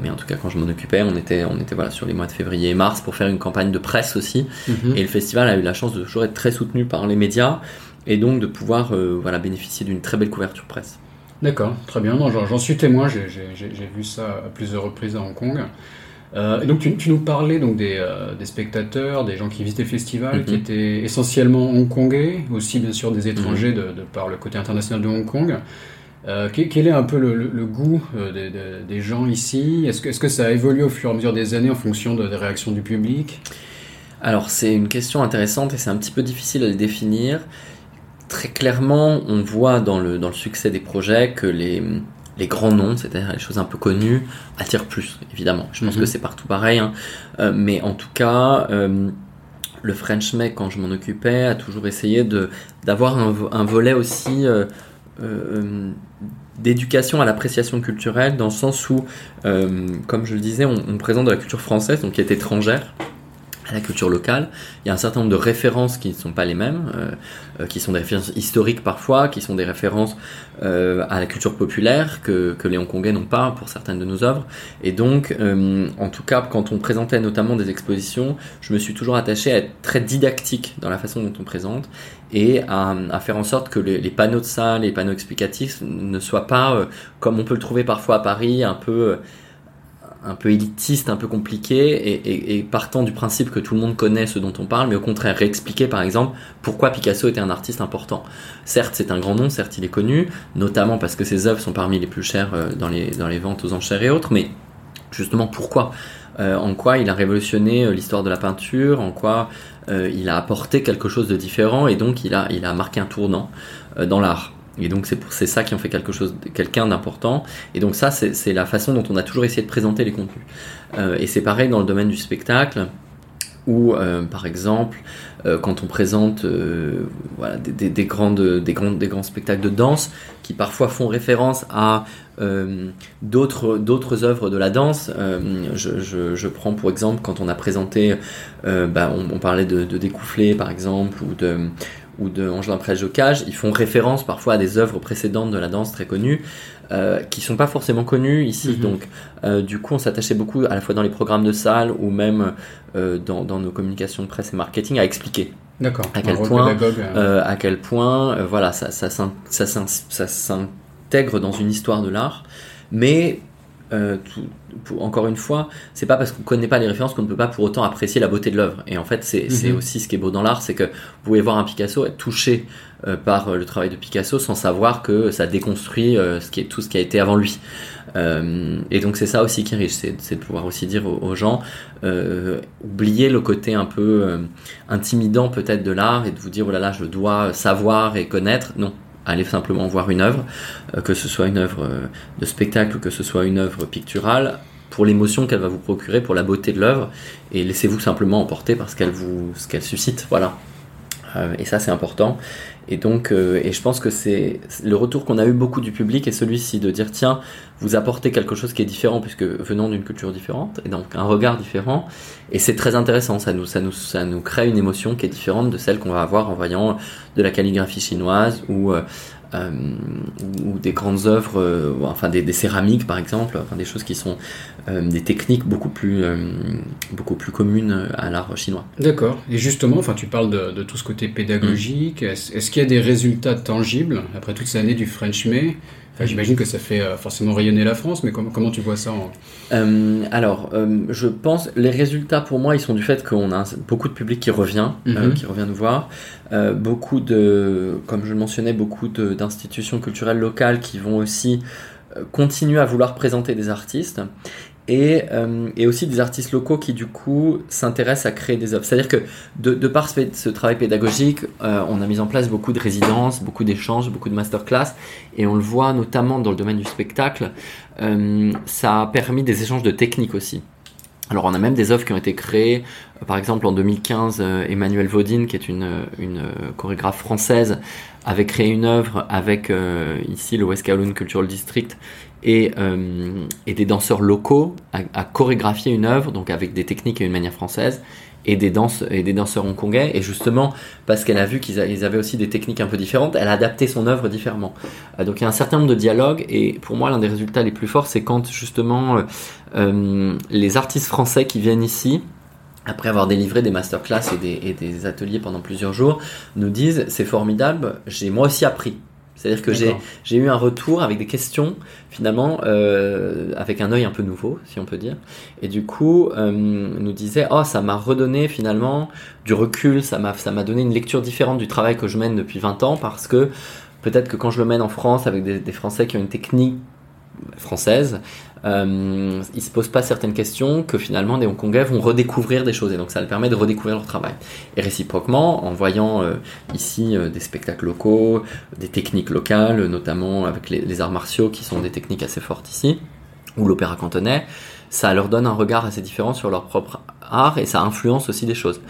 mais en tout cas, quand je m'en occupais, on était, on était voilà sur les mois de février et mars pour faire une campagne de presse aussi. Mhm. Et le festival a eu la chance de toujours être très soutenu par les médias et donc de pouvoir voilà bénéficier d'une très belle couverture presse. D'accord, très bien. J'en suis témoin, j'ai vu ça à plusieurs reprises à Hong Kong. Euh, et donc tu, nous parlais donc des, euh, des, spectateurs, des gens qui visitaient le festival, qui mhm. étaient essentiellement hongkongais, aussi bien sûr des étrangers mhm. de, par le côté international de Hong Kong. Euh, quel est un peu le, goût des, des, gens ici? Est-ce que, est -ce que ça a évolué au fur et à mesure des années en fonction des réactions du public? Alors c'est une question intéressante et c'est un petit peu difficile à le définir très clairement, on voit dans le, dans le succès des projets que les, les grands noms, c'est-à-dire les choses un peu connues, attirent plus, évidemment. Je pense que mhm. c'est partout pareil. Hein. Euh, mais en tout cas, euh, le French Make, quand je m'en occupais, a toujours essayé d'avoir un, un, volet aussi euh, d'éducation à l'appréciation culturelle, dans le sens où, comme je le disais, on, on, présente de la culture française, donc qui est étrangère la culture locale. Il y a un certain nombre de références qui ne sont pas les mêmes, euh, euh, qui sont des références historiques parfois, qui sont des références euh, à la culture populaire que, que les Hongkongais n'ont pas pour certaines de nos œuvres. Et donc, en tout cas, quand on présentait notamment des expositions, je me suis toujours attaché à être très didactique dans la façon dont on présente et à, à faire en sorte que les, les, panneaux de salle, les panneaux explicatifs ne soient pas, comme on peut le trouver parfois à Paris, un peu un peu élitiste, un peu compliqué, et, partant du principe que tout le monde connaît ce dont on parle, mais au contraire réexpliquer par exemple pourquoi Picasso était un artiste important. Certes, c'est un grand nom, certes, il est connu, notamment parce que ses œuvres sont parmi les plus chères euh, dans les, dans les ventes aux enchères et autres, mais justement pourquoi? Euh, En quoi il a révolutionné euh, l'histoire de la peinture, en quoi il a apporté quelque chose de différent, et donc il a, il a marqué un tournant dans l'art. Et donc c'est ça qui en fait quelque chose, quelqu'un d'important. Et donc ça, c'est la façon dont on a toujours essayé de présenter les contenus. Euh, et c'est pareil dans le domaine du spectacle, où euh, par exemple, euh, quand on présente des, des, grandes, des, grandes, des grands spectacles de danse, qui parfois font référence à d'autres d'autres œuvres de la danse. Je, je, prends pour exemple quand on a présenté, bah, on, parlait de, de découfler par exemple, ou de ou de Angelin Jocage, ils font référence parfois à des œuvres précédentes de la danse très connues, euh, qui sont pas forcément connues ici. Mhm. Donc, euh, du coup, on s'attachait beaucoup, à la fois dans les programmes de salle ou même euh, dans, nos communications de presse et marketing, à expliquer. D'accord. À, quel point, euh, à quel point, voilà, ça, ça, ça, ça s'intègre dans une histoire de l'art, mais euh, encore une fois, c'est pas parce qu'on connaît pas les références qu'on ne peut pas pour autant apprécier la beauté de l'œuvre. Et en fait, c'est mhm. aussi ce qui est beau dans l'art, c'est que vous pouvez voir un Picasso être touché euh, par euh, le travail de Picasso sans savoir que ça déconstruit ce qui est, tout ce qui a été avant lui. et donc c'est ça aussi qui est riche, c'est de pouvoir aussi dire aux, gens, oublier le côté un peu intimidant peut-être de l'art et de vous dire, oh là là, je dois savoir et connaître. Non, allez simplement voir une œuvre, euh, que ce soit une œuvre euh, de spectacle que ce soit une œuvre picturale, pour l'émotion qu'elle va vous procurer, pour la beauté de l'œuvre, et laissez-vous simplement emporter par ce qu'elle ce qu'elle suscite. Voilà. Euh, et ça, c'est important. Et donc, euh, et je pense que c'est le retour qu'on a eu beaucoup du public et celui-ci de dire tiens, vous apportez quelque chose qui est différent puisque venant d'une culture différente et donc un regard différent. Et c'est très intéressant. Ça nous, ça nous, ça nous crée une émotion qui est différente de celle qu'on va avoir en voyant de la calligraphie chinoise ou euh, euh, ou des grandes œuvres, euh, enfin des, céramiques par exemple, enfin des choses qui sont euh, des techniques beaucoup plus, beaucoup plus communes à l'art chinois. D'accord. Et justement, enfin tu parles de, tout ce côté pédagogique. Mm. Est-ce, qu'il y a des résultats tangibles après toutes ces années du French May? J'imagine que ça fait euh, forcément rayonner la France, mais comment, tu vois ça euh, Alors, euh, je pense, les résultats pour moi, ils sont du fait qu'on a beaucoup de public qui revient, mhm. qui revient nous voir, beaucoup de, comme je le mentionnais, beaucoup d'institutions culturelles locales qui vont aussi continuer à vouloir présenter des artistes et, euh, et, aussi des artistes locaux qui du coup s'intéressent à créer des œuvres. C'est-à-dire que de, par ce, travail pédagogique, euh, on a mis en place beaucoup de résidences, beaucoup d'échanges, beaucoup de masterclass, et on le voit notamment dans le domaine du spectacle, euh, ça a permis des échanges de techniques aussi. Alors on a même des œuvres qui ont été créées, par exemple en 2015, euh, Emmanuel Vaudine, qui est une, une chorégraphe française, avait créé une œuvre avec ici le West Kowloon Cultural District et, euh, et des danseurs locaux à, chorégraphier une œuvre, donc avec des techniques et une manière française. et des danses et des danseurs hongkongais et justement parce qu'elle a vu qu'ils avaient aussi des techniques un peu différentes elle a adapté son œuvre différemment euh, donc il y a un certain nombre de dialogues et pour moi l'un des résultats les plus forts c'est quand justement euh, les artistes français qui viennent ici après avoir délivré des masterclass et des ateliers pendant plusieurs jours, nous disent c'est formidable, j'ai moi aussi appris. C'est-à-dire que j'ai eu un retour avec des questions, finalement, euh, avec un œil un peu nouveau, si on peut dire. Et du coup, euh, nous disait, oh, ça m'a redonné finalement du recul, ça m'a donné une lecture différente du travail que je mène depuis 20 ans, parce que peut-être que quand je le mène en France avec des, des Français qui ont une technique française, euh, ils se posent pas certaines questions que finalement des Hongkongais vont redécouvrir des choses et donc ça leur permet de redécouvrir leur travail. Et réciproquement, en voyant euh, ici euh, des spectacles locaux, des techniques locales, notamment avec les, arts martiaux qui sont des techniques assez fortes ici, ou l'opéra cantonais, ça leur donne un regard assez différent sur leur propre art et ça influence aussi des choses.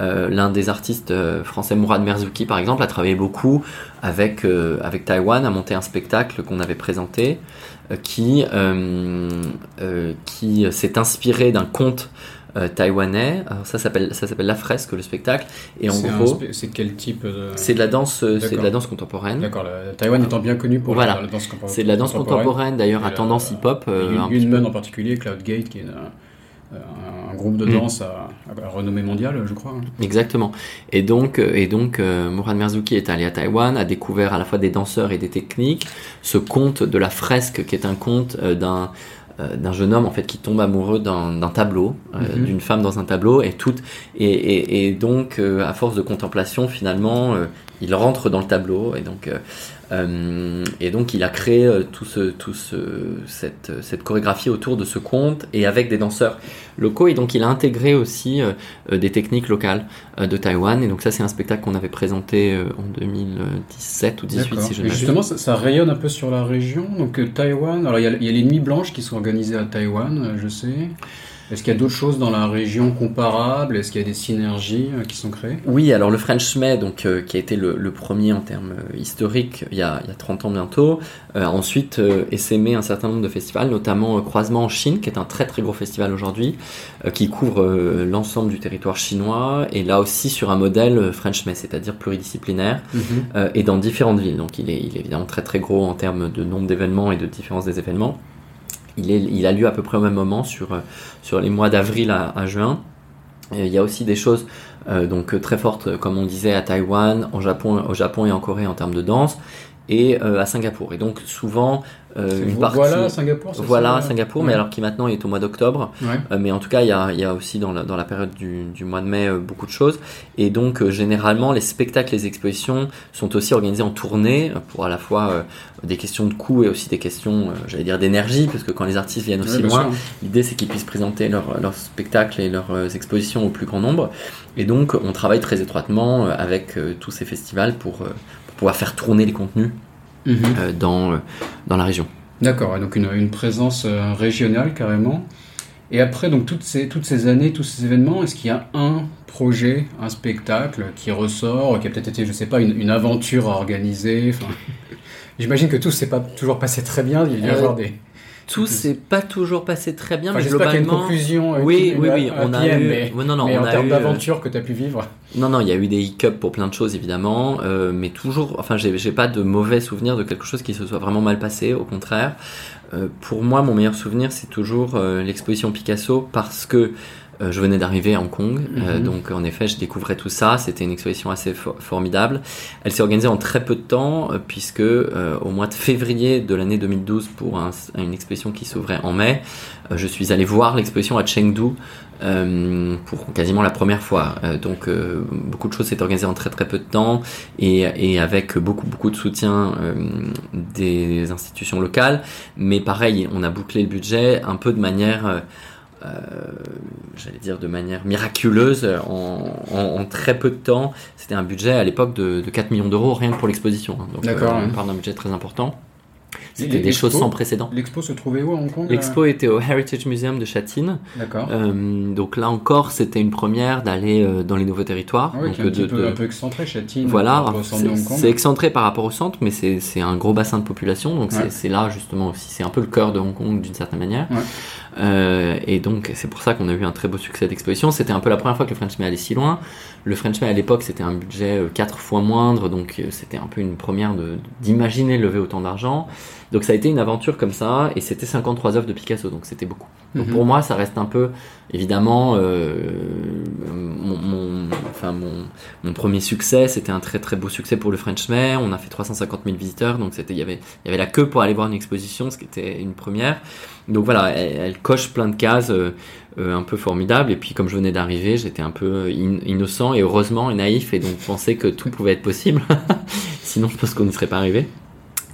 Euh, l'un des artistes français, Mourad Merzouki par exemple, a travaillé beaucoup avec, avec Taïwan, a monté un spectacle qu'on avait présenté qui, euh, euh, qui s'est inspiré d'un conte euh, taïwanais. Alors ça s'appelle ça s'appelle la fresque le spectacle et en gros c'est quel type de... C'est de la danse c'est de la danse contemporaine. D'accord. Taïwan étant bien connu pour voilà. la danse contemporaine. C'est de la danse contemporaine, d'ailleurs à tendance hip-hop. une, une en particulier Cloud Gate qui est un groupe de mm. danse à, renommée mondiale, je crois. Hein. Exactement. Et donc, euh, et donc euh, Mourad Merzouki est allé à Taïwan, a découvert à la fois des danseurs et des techniques. Ce conte de la fresque, qui est un conte euh, d'un d'un jeune homme en fait qui tombe amoureux d'un tableau, mm-hmm. d'une femme dans un tableau et tout et, et, donc à force de contemplation finalement il rentre dans le tableau et donc euh, et donc il a créé euh, tout ce, tout ce, cette, cette, chorégraphie autour de ce conte et avec des danseurs locaux. Et donc il a intégré aussi euh, des techniques locales de Taïwan. Et donc ça c'est un spectacle qu'on avait présenté en 2017 ou 2018 si je ne Justement ça, ça, rayonne un peu sur la région. Donc Taïwan, alors il y, a, il y a les nuits blanches qui sont organisées à Taïwan, je sais. Est-ce qu'il y a d'autres choses dans la région comparables? Est-ce qu'il y a des synergies euh, qui sont créées? Oui, alors le French May, donc, euh, qui a été le, premier en termes euh, historiques il y, a, il y, a, 30 ans bientôt, ensuite essaimé un certain nombre de festivals, notamment Croisement en Chine, qui est un très très gros festival aujourd'hui, qui couvre l'ensemble du territoire chinois, et là aussi sur un modèle French May, c'est-à-dire pluridisciplinaire, mhm. et dans différentes villes. Donc il est, il est évidemment très très gros en termes de nombre d'événements et de différence des événements. Il, a lieu à peu près au même moment sur, euh, les mois d'avril à, juin. il y a aussi des choses euh, donc très fortes, comme on disait, à Taïwan, Japon, au Japon et en Corée en termes de danse, et euh, à Singapour. Et donc souvent, euh, une partie, voilà Singapour. Voilà Singapour, mais alors qui maintenant est au mois d'octobre. Euh, mais en tout cas, il y a, y a, aussi dans la, dans la période du, du, mois de mai beaucoup de choses. Et donc généralement, les spectacles, les expositions sont aussi organisés en tournée pour à la fois des questions de coût et aussi des questions, j'allais dire, d'énergie, parce que quand les artistes viennent aussi loin, l'idée c'est qu'ils puissent présenter leurs leur spectacles et leurs expositions au plus grand nombre. Et donc, on travaille très étroitement avec tous ces festivals pour pouvoir faire tourner les contenus Mhm. Euh, dans, euh, dans la région. D'accord, donc une, une présence euh, régionale carrément. Et après, donc toutes ces, toutes ces années, tous ces événements, est-ce qu'il y a un projet, un spectacle qui ressort, qui a peut-être été, je sais pas, une, une aventure à organiser? J'imagine que tout s'est pas toujours passé très bien, il y a dû y avoir des, tout s'est pas toujours passé très bien, mais globalement. Qu'il y a une conclusion. Euh, oui, oui, oui, on a eu. Mais, non, non, en termes euh, d'aventure que tu as pu vivre. Non, non, il y a eu des hiccups pour plein de choses évidemment, euh, mais toujours. Enfin, j'ai pas de mauvais souvenirs de quelque chose qui se soit vraiment mal passé. Au contraire, pour moi, mon meilleur souvenir, c'est toujours l'exposition Picasso parce que euh, je venais d'arriver à Hong Kong, euh, mhm. donc en effet, je découvrais tout ça. C'était une exposition assez formidable. Elle s'est organisée en très peu de temps, euh, puisque au mois de février de l'année 2012, pour une exposition qui s'ouvrait en mai, je suis allé voir l'exposition à Chengdu. pour quasiment la première fois. donc beaucoup de choses s'est organisées en très très peu de temps et, et avec beaucoup beaucoup de soutien des institutions locales. Mais pareil, on a bouclé le budget un peu de manière euh, j'allais dire de manière miraculeuse en, très peu de temps. C'était un budget à l'époque de, 4 millions d'euros rien que pour l'exposition. Hein. Donc euh, on parle d'un budget très important. c'était des choses sans précédent. L'expo se trouvait où à Hong Kong L'expo était au Heritage Museum de Châtine. D'accord. Euh, donc là encore, c'était une première d'aller euh, dans les nouveaux territoires. Ah oui, donc, qui est un, euh, petit de- peu, de- un peu excentré, Châtine. Voilà, de c'est excentré par rapport au centre, mais c'est un gros bassin de population, donc Ouais. c'est là justement aussi, c'est un peu le cœur de Hong Kong d'une certaine manière. Ouais. Euh, et donc c'est pour ça qu'on a eu un très beau succès d'exposition. C'était un peu la première fois que le French May allait si loin. Le French May à l'époque c'était un budget euh, quatre fois moindre, donc euh, c'était un peu une première d'imaginer lever autant d'argent. Donc ça a été une aventure comme ça, et c'était 53 œuvres de Picasso, donc c'était beaucoup. Donc Mhm. pour moi, ça reste un peu, évidemment, euh, mon, mon- enfin mon, mon premier succès, c'était un très très beau succès pour le French May. On a fait 350 000 visiteurs, donc c'était, il y avait, y avait la queue pour aller voir une exposition, ce qui était une première. Donc voilà, elle, elle coche plein de cases euh, euh, un peu formidables. Et puis comme je venais d'arriver, j'étais un peu in- innocent et heureusement et naïf, et donc pensais que tout pouvait être possible. Sinon, je pense qu'on n'y serait pas arrivé.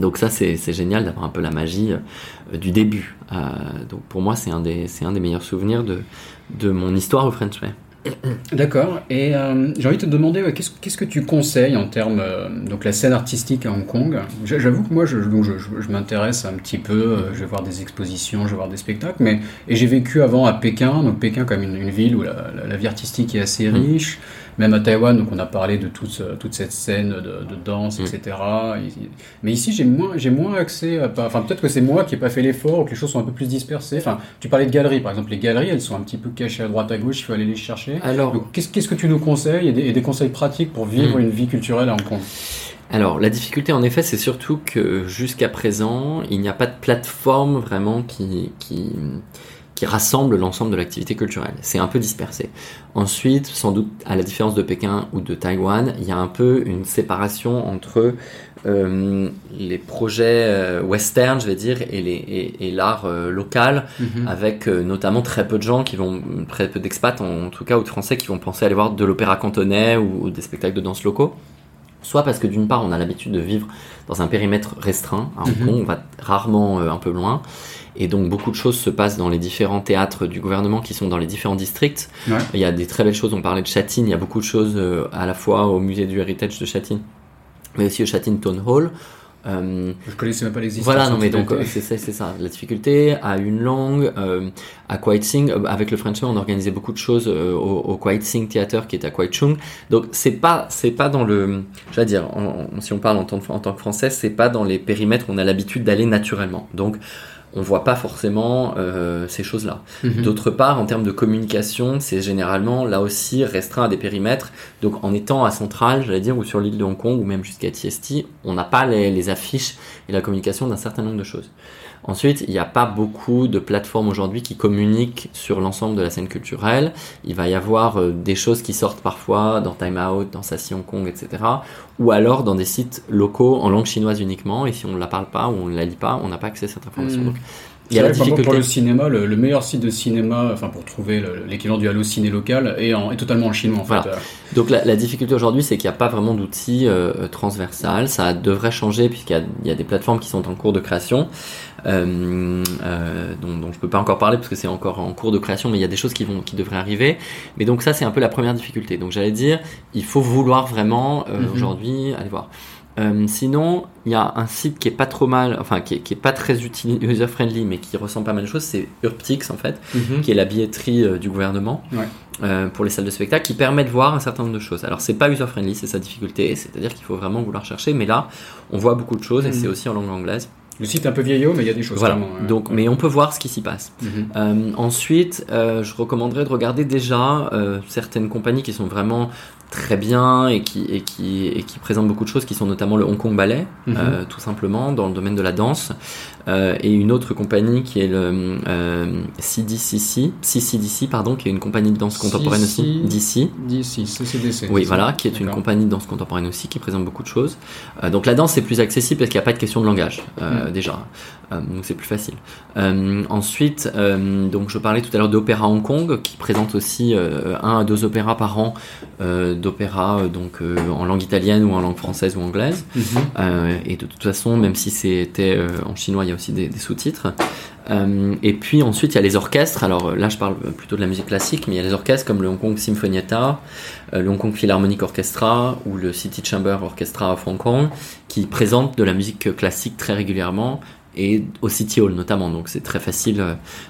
Donc ça, c'est génial d'avoir un peu la magie euh, du début. Euh, donc pour moi, c'est un, des- un des meilleurs souvenirs de, de mon histoire au French May. D'accord. Et euh, j'ai envie de te demander, qu'est-ce que tu conseilles en termes euh, donc la scène artistique à Hong Kong? J'a- J'avoue que moi, je, je, je- je m'intéresse un petit peu. je vais voir des expositions, je vais voir des spectacles, mais et j'ai vécu avant à Pékin. Donc Pékin, comme une, ville où la, la- vie artistique est assez riche. Même à Taïwan, donc on a parlé de toute, toute cette scène de, de danse, Mm. etc. Et- mais ici, j'ai moins, j'ai moins accès. À, pas- enfin, peut-être que c'est moi qui n'ai pas fait l'effort ou que les choses sont un peu plus dispersées. Enfin, tu parlais de galeries, par exemple. Les galeries, elles sont un petit peu cachées à droite, à gauche. Il faut aller les chercher. Alors, Qu'est-ce qu'est-ce que tu nous conseilles et des, et des conseils pratiques pour vivre Mm. une vie culturelle à Hong Kong? Alors, la difficulté, en effet, c'est surtout que jusqu'à présent, il n'y a pas de plateforme vraiment qui, qui, qui rassemble l'ensemble de l'activité culturelle. C'est un peu dispersé. Ensuite, sans doute, à la différence de Pékin ou de Taïwan, il y a un peu une séparation entre euh, les projets euh, western, je vais dire, et, les, et, et l'art euh, local, avec euh, notamment très peu de gens qui vont, très peu d'expats en, en tout cas, ou de Français qui vont penser aller voir de l'opéra cantonais ou, ou des spectacles de danse locaux. Soit parce que d'une part, on a l'habitude de vivre dans un périmètre restreint. À Hong Mhm. Kong, on va rarement euh, un peu loin. Et donc, beaucoup de choses se passent dans les différents théâtres du gouvernement qui sont dans les différents districts. Ouais. Il y a des très belles choses. On parlait de Châtine. Il y a beaucoup de choses euh, à la fois au musée du héritage de Châtine, mais aussi au Châtine Town Hall. Euh, Je connaissais même pas l'existence. voilà, non mais donc c'est ça, c'est ça, la difficulté à une langue, euh, à Kwai Tsing, euh, avec le French on organisait beaucoup de choses euh, au, au Kwai Tsing Theater qui est à Kwai Chung. Donc c'est pas, c'est pas dans le, je vais dire, en- en- si on parle en tant, que- en tant que français, c'est pas dans les périmètres où on a l'habitude d'aller naturellement. Donc on voit pas forcément euh, ces choses-là. Mhm. D'autre part, en termes de communication, c'est généralement là aussi restreint à des périmètres. Donc en étant à Centrale, j'allais dire, ou sur l'île de Hong Kong, ou même jusqu'à TST, on n'a pas les, les affiches et la communication d'un certain nombre de choses. Ensuite, il n'y a pas beaucoup de plateformes aujourd'hui qui communiquent sur l'ensemble de la scène culturelle. Il va y avoir euh, des choses qui sortent parfois dans Time Out, dans Sassy Hong Kong, etc. Ou alors dans des sites locaux en langue chinoise uniquement. Et si on ne la parle pas ou on ne la lit pas, on n'a pas accès à cette information. Mm. Donc, il y a la difficulté. Pour le cinéma, le, le meilleur site de cinéma, enfin pour trouver le- l'équivalent du Halo Ciné local, est, en- est totalement en chinois en fait. Voilà. Donc la, la difficulté aujourd'hui, c'est qu'il n'y a pas vraiment d'outils euh, transversal. Ça devrait changer puisqu'il y a, il y a des plateformes qui sont en cours de création, euh, euh, dont, dont je peux pas encore parler parce que c'est encore en cours de création, mais il y a des choses qui vont, qui devraient arriver. Mais donc ça, c'est un peu la première difficulté. Donc j'allais dire, il faut vouloir vraiment euh, Mhm. aujourd'hui aller voir. Euh, sinon, il y a un site qui est pas trop mal, enfin qui est, qui est pas très user friendly, mais qui ressemble pas mal de choses, c'est Urptix en fait Mhm. qui est la billetterie euh, du gouvernement Ouais. euh, pour les salles de spectacle, qui permet de voir un certain nombre de choses. Alors c'est pas user friendly, c'est sa difficulté, c'est-à-dire qu'il faut vraiment vouloir chercher, mais là on voit beaucoup de choses et Mhm. c'est aussi en langue anglaise. Le site est un peu vieillot, mais il y a des choses. Voilà. Donc, mais on peut voir ce qui s'y passe. Mhm. Euh, ensuite, euh, je recommanderais de regarder déjà euh, certaines compagnies qui sont vraiment très bien et qui, et, qui, et qui présentent beaucoup de choses, qui sont notamment le Hong Kong Ballet, Mhm. euh, tout simplement, dans le domaine de la danse, euh, et une autre compagnie qui est le euh, CDCC, CCDC, pardon, qui est une compagnie de danse contemporaine aussi, DC. D'ici, CCDC. Oui, voilà, qui est une compagnie de danse contemporaine aussi, qui présente beaucoup de choses. Euh, donc la danse c'est plus accessible parce qu'il n'y a pas de question de langage Mm. déjà, donc c'est plus facile. Ensuite, donc je parlais tout à l'heure d'Opéra Hong Kong, qui présente aussi un à deux opéras par an euh, d'opéra euh, donc euh, en langue italienne ou en langue française ou anglaise. Mhm. Et de toute façon, même si c'était en chinois, il y a aussi des, des sous-titres. Et puis ensuite, il y a les orchestres. Alors là, je parle plutôt de la musique classique, mais il y a les orchestres comme le Hong Kong Symphonietta, euh, le Hong Kong Philharmonic Orchestra ou le City Chamber Orchestra of Hong Kong, qui présentent de la musique classique très régulièrement et au City Hall notamment. Donc c'est très facile,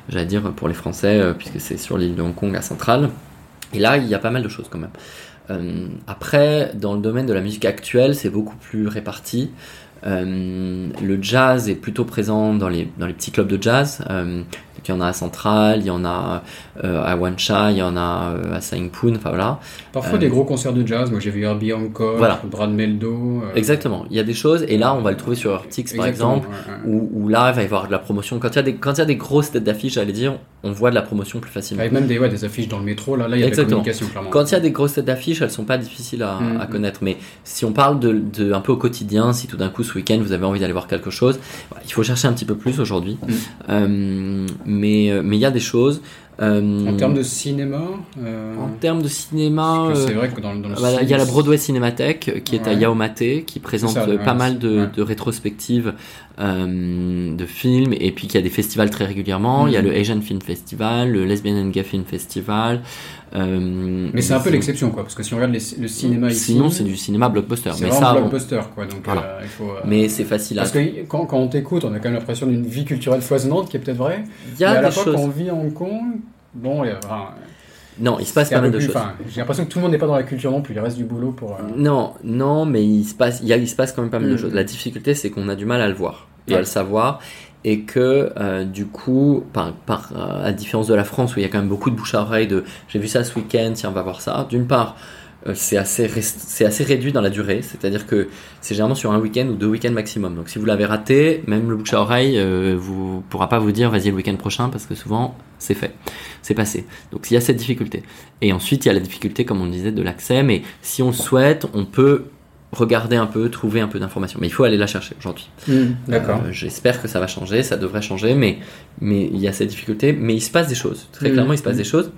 j'allais dire, pour les Français, puisque c'est sur l'île de Hong Kong à Centrale. Et là, il y a pas mal de choses quand même. après, dans le domaine de la musique actuelle, c'est beaucoup plus réparti. le jazz est plutôt présent dans les, dans les petits clubs de jazz. Il y en a à Central, il y en a euh, à Wancha, il y en a euh, à Saingpoon, enfin voilà. Parfois des euh, gros concerts de jazz, moi j'ai vu Herbie Hancock, voilà. Brad Meldo. Exactement, il y a des choses, et là on va le trouver sur Artix par exemple, Où, là il va y avoir de la promotion. Quand il y a des, quand il y a des grosses têtes d'affiche, j'allais dire, on voit de la promotion plus facilement. Avec même des, ouais, des affiches dans le métro, là, là il y a de la communication clairement. Quand il y a des grosses têtes d'affiche, elles sont pas difficiles à, mm, mm. connaître, mais si on parle de, de, un peu au quotidien, si tout d'un coup ce week-end vous avez envie d'aller voir quelque chose, il faut chercher un petit peu plus aujourd'hui. Mm. mais mais il y a des choses. Euh, en termes de cinéma euh, En termes de cinéma, c'est vrai que dans, dans le bah, il y a la Broadway Cinémathèque qui est à Yaomate, qui présente pas mal de, de rétrospectives euh, de films, et puis qui a des festivals très régulièrement. Il y a mhm. le Asian Film Festival, le Lesbian and Gay Film Festival. Euh, mais c'est un peu l'exception, quoi, parce que si on regarde le cinéma ici. Sinon, c'est du cinéma blockbuster. C'est vraiment ça, blockbuster, quoi. Donc, voilà. il faut, mais c'est facile à. Parce que quand, quand on t'écoute, on a quand même l'impression d'une vie culturelle foisonnante qui est peut-être vraie. Il y a mais à la fois, choses... quand on vit à Hong Kong, Bon, non, il se passe pas mal de choses. J'ai l'impression que tout le monde n'est pas dans la culture non plus, il reste du boulot pour. Euh, non, non, mais il se passe, il, y a, il se passe quand même pas mal de mm. choses. La difficulté, c'est qu'on a du mal à le voir et à le savoir, et que euh, du coup, par, par euh, à différence de la France où il y a quand même beaucoup de bouche à oreille de j'ai vu ça ce week-end, tiens, on va voir ça. D'une part, c'est assez, c'est assez réduit dans la durée, c'est-à-dire que c'est généralement sur un week-end ou deux week-ends maximum. Donc si vous l'avez raté, même le bouche à oreille euh, vous pourra pas vous dire vas-y le week-end prochain parce que souvent c'est fait, c'est passé. Donc il y a cette difficulté. Et ensuite il y a la difficulté, comme on disait, de l'accès. Mais si on le souhaite, on peut regarder un peu, trouver un peu d'informations. Mais il faut aller la chercher aujourd'hui. Mmh, d'accord. Euh, j'espère que ça va changer, ça devrait changer, mais mais il y a cette difficulté. Mais il se passe des choses. Très mmh, clairement, il se passe mmh. des choses.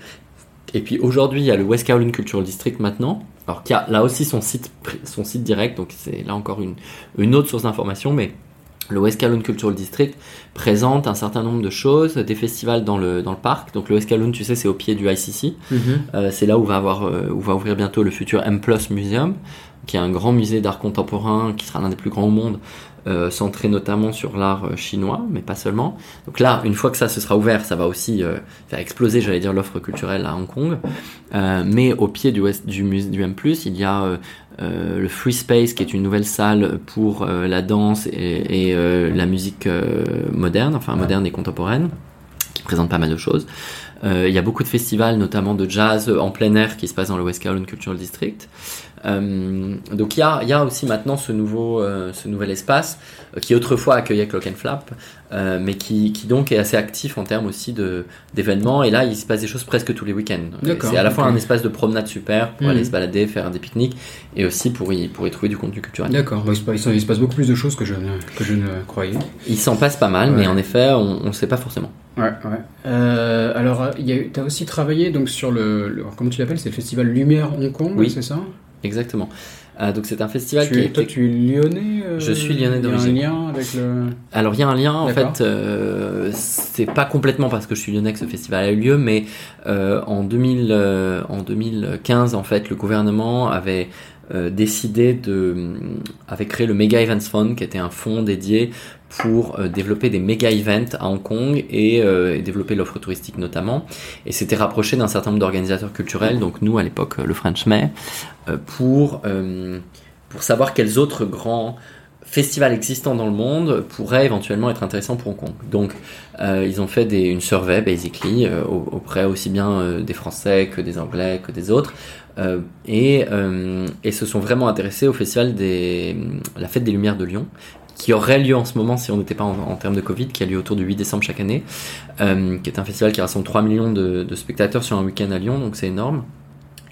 Et puis aujourd'hui, il y a le West Kowloon Cultural District maintenant, alors qui a là aussi son site, son site direct, donc c'est là encore une, une autre source d'information, mais le West Kowloon Cultural District présente un certain nombre de choses, des festivals dans le, dans le parc. Donc le West Kowloon, tu sais, c'est au pied du ICC. Mhm. Euh, c'est là où va, avoir, euh, où va ouvrir bientôt le futur M Plus Museum, qui est un grand musée d'art contemporain, qui sera l'un des plus grands au monde, euh, centré notamment sur l'art euh, chinois, mais pas seulement. Donc là, une fois que ça se sera ouvert, ça va aussi euh, faire exploser, j'allais dire, l'offre culturelle à Hong Kong. mais au pied du, West, du, du M+, il y a le Free Space, qui est une nouvelle salle pour la danse et, et la musique moderne, enfin moderne et contemporaine, qui présente pas mal de choses. il y a beaucoup de festivals, notamment de jazz en plein air, qui se passent dans le West Kowloon Cultural District. Euh, donc il y a, y a, aussi maintenant ce, nouveau, euh, ce nouvel espace euh, qui autrefois accueillait Clock and Flap, mais qui, qui, donc est assez actif en termes aussi d'événements. Et là, il se passe des choses presque tous les week-ends. C'est à la fois un espace de promenade super pour aller mhm. se balader, faire des pique-niques, et aussi pour y, pour y trouver du contenu culturel. D'accord, il, se passe beaucoup plus de choses que je ne, que je ne croyais. Il s'en passe pas mal, mais en effet, on ne sait pas forcément. Ouais, ouais. alors, tu as aussi travaillé donc, sur le, le comment tu l'appelles C'est le festival Lumière Hong Kong, oui. c'est ça? Exactement. Euh, donc c'est un festival qui est, Toi, tu es lyonnais euh, Je suis lyonnais d'origine. Il y a un lien avec le... Alors il y a un lien, en fait, euh, c'est pas complètement parce que je suis lyonnais que ce festival a eu lieu, mais en, 2000, en 2015, en fait, le gouvernement avait décidé de... avait créé le Mega Events Fund, qui était un fonds dédié pour euh, développer des méga events à Hong Kong euh, et, développer l'offre touristique notamment. Et c'était rapproché d'un certain nombre d'organisateurs culturels, donc nous à l'époque le French May, euh, pour, pour savoir quels autres grands festivals existants dans le monde pourraient éventuellement être intéressants pour Hong Kong. Donc ils ont fait une survey basically auprès aussi bien des Français que des Anglais que des autres. et, se sont vraiment intéressés au festival des la fête des Lumières de Lyon qui aurait lieu en ce moment si on n'était pas en, termes de Covid, qui a lieu autour du 8 décembre chaque année, euh, qui est un festival qui rassemble 3 millions de, spectateurs sur un week-end à Lyon, donc c'est énorme.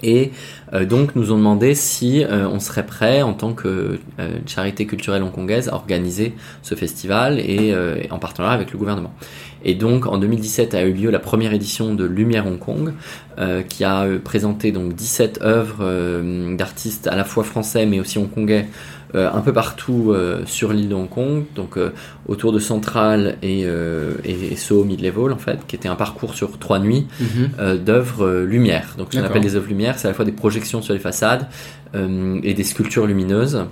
Et euh, donc nous ont demandé si euh, on serait prêt en tant que charité culturelle hongkongaise à organiser ce festival et, en partenariat avec le gouvernement. Et donc en 2017 a eu lieu la première édition de Lumière Hong Kong, qui a présenté donc 17 œuvres d'artistes à la fois français mais aussi hongkongais euh, un peu partout euh, sur l'île de Hong Kong, donc euh, autour de Central et, et Soho Mid-Level en fait, qui était un parcours sur trois nuits mhm. d'œuvres lumière. Donc ce qu'on appelle des œuvres lumière, c'est à la fois des projections sur les façades et des sculptures lumineuses.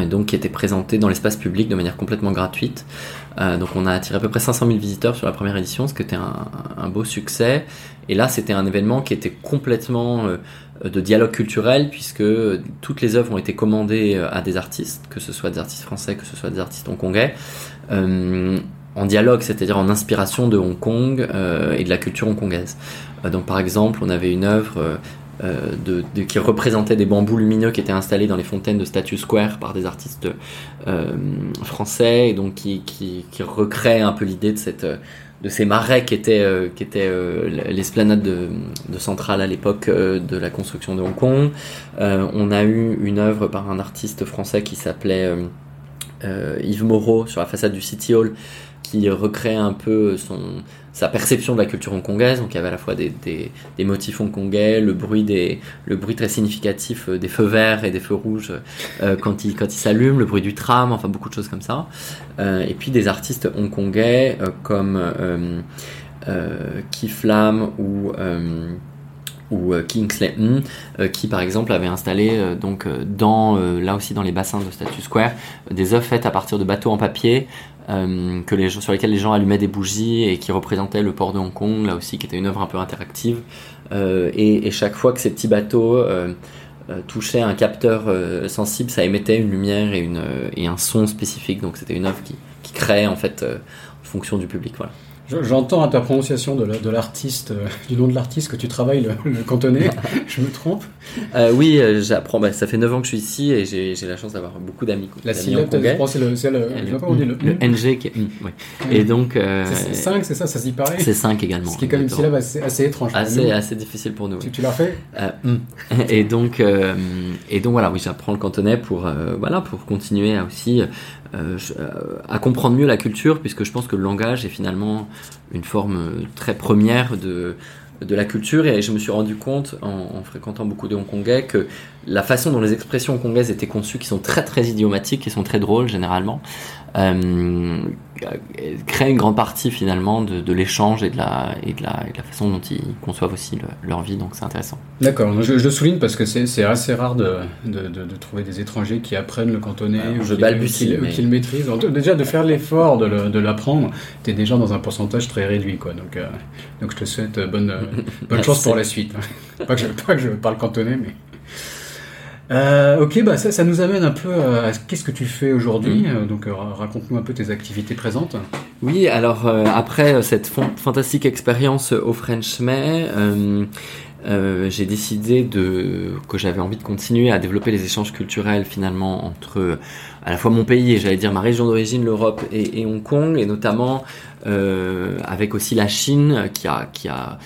et donc qui était présenté dans l'espace public de manière complètement gratuite. donc on a attiré à peu près 500 000 visiteurs sur la première édition, ce qui était un, un beau succès. Et là, c'était un événement qui était complètement de dialogue culturel, puisque toutes les œuvres ont été commandées à des artistes, que ce soit des artistes français, que ce soit des artistes hongkongais en dialogue, c'est-à-dire en inspiration de Hong Kong euh, et de la culture hongkongaise. Euh, donc par exemple, on avait une œuvre euh, de, qui représentait des bambous lumineux qui étaient installés dans les fontaines de Statue Square par des artistes français, et donc qui, qui, qui un peu l'idée de cette de ces marais qui étaient, qui étaient l'esplanade de, de Centrale à l'époque de la construction de Hong Kong. on a eu une œuvre par un artiste français qui s'appelait Yves Moreau sur la façade du City Hall, qui recrée un peu son, sa perception de la culture hongkongaise. Donc il y avait à la fois des, des, motifs hongkongais, le bruit, des, le bruit très significatif euh, des feux verts et des feux rouges euh, quand ils quand il s'allument, le bruit du tram, enfin beaucoup de choses comme ça. Euh, et puis des artistes hongkongais euh, comme euh, euh, Keith Lam ou ou Kingsley qui par exemple avait installé donc dans là aussi dans les bassins de Statue Square des œuvres faites à partir de bateaux en papier euh, que les, sur lesquels les gens allumaient des bougies et qui représentaient le port de Hong Kong, là aussi, qui était une œuvre un peu interactive. Euh, et, chaque fois que ces petits bateaux euh, touchaient un capteur sensible, ça émettait une lumière et, une, et un son spécifique. Donc c'était une œuvre qui, qui créait en fait en fonction du public. Voilà. J'entends à ta prononciation de l'artiste, euh, du nom de l'artiste que tu travailles le, le cantonais. je me trompe? Euh, Oui, euh, j'apprends. Bah, ça fait 9 ans que je suis ici et j'ai la chance d'avoir beaucoup d'amis. La syllabe, c'est le, le, le, le, NG. Qui, mm, ouais. Et donc. Euh, c'est 5, c'est ça Ça s'y paraît C'est 5 également. Ce qui est quand même une syllabe assez, assez étrange. Assez, assez difficile pour nous. Tu, tu l'as fait? Mm. et, donc, et donc, voilà, oui, j'apprends le cantonais pour, voilà, pour continuer à aussi euh, euh, à comprendre mieux la culture, puisque je pense que le langage est finalement une forme très première de, de la culture. Et je me suis rendu compte en, en, fréquentant beaucoup de Hongkongais que la façon dont les expressions hongkongaises étaient conçues, qui sont très très idiomatiques, qui sont très drôles généralement, euh, crée une grande partie finalement de, de l'échange et, de la, et, et de la façon dont ils conçoivent aussi le, leur vie, donc c'est intéressant. D'accord, je, je, le souligne parce que c'est assez rare de, de, de, trouver des étrangers qui apprennent le cantonais, euh, ou je qui, mais... le maîtrisent. Donc, déjà de faire l'effort de l'apprendre, tu es déjà dans un pourcentage très réduit. Quoi. Donc, euh, donc je te souhaite bonne, bonne chance pour la suite. pas, que je, pas que je parle cantonais, mais... Euh, ok, bah ça, ça, nous amène un peu à qu'est-ce que tu fais aujourd'hui. Mmh. Donc euh, raconte-nous un peu tes activités présentes. Oui, alors euh, après cette fantastique expérience au French May, euh, j'ai décidé de que j'avais envie de continuer à développer les échanges culturels finalement entre à la fois mon pays et j'allais dire ma région d'origine, l'Europe et, et, Hong Kong, et notamment avec aussi la Chine qui a qui a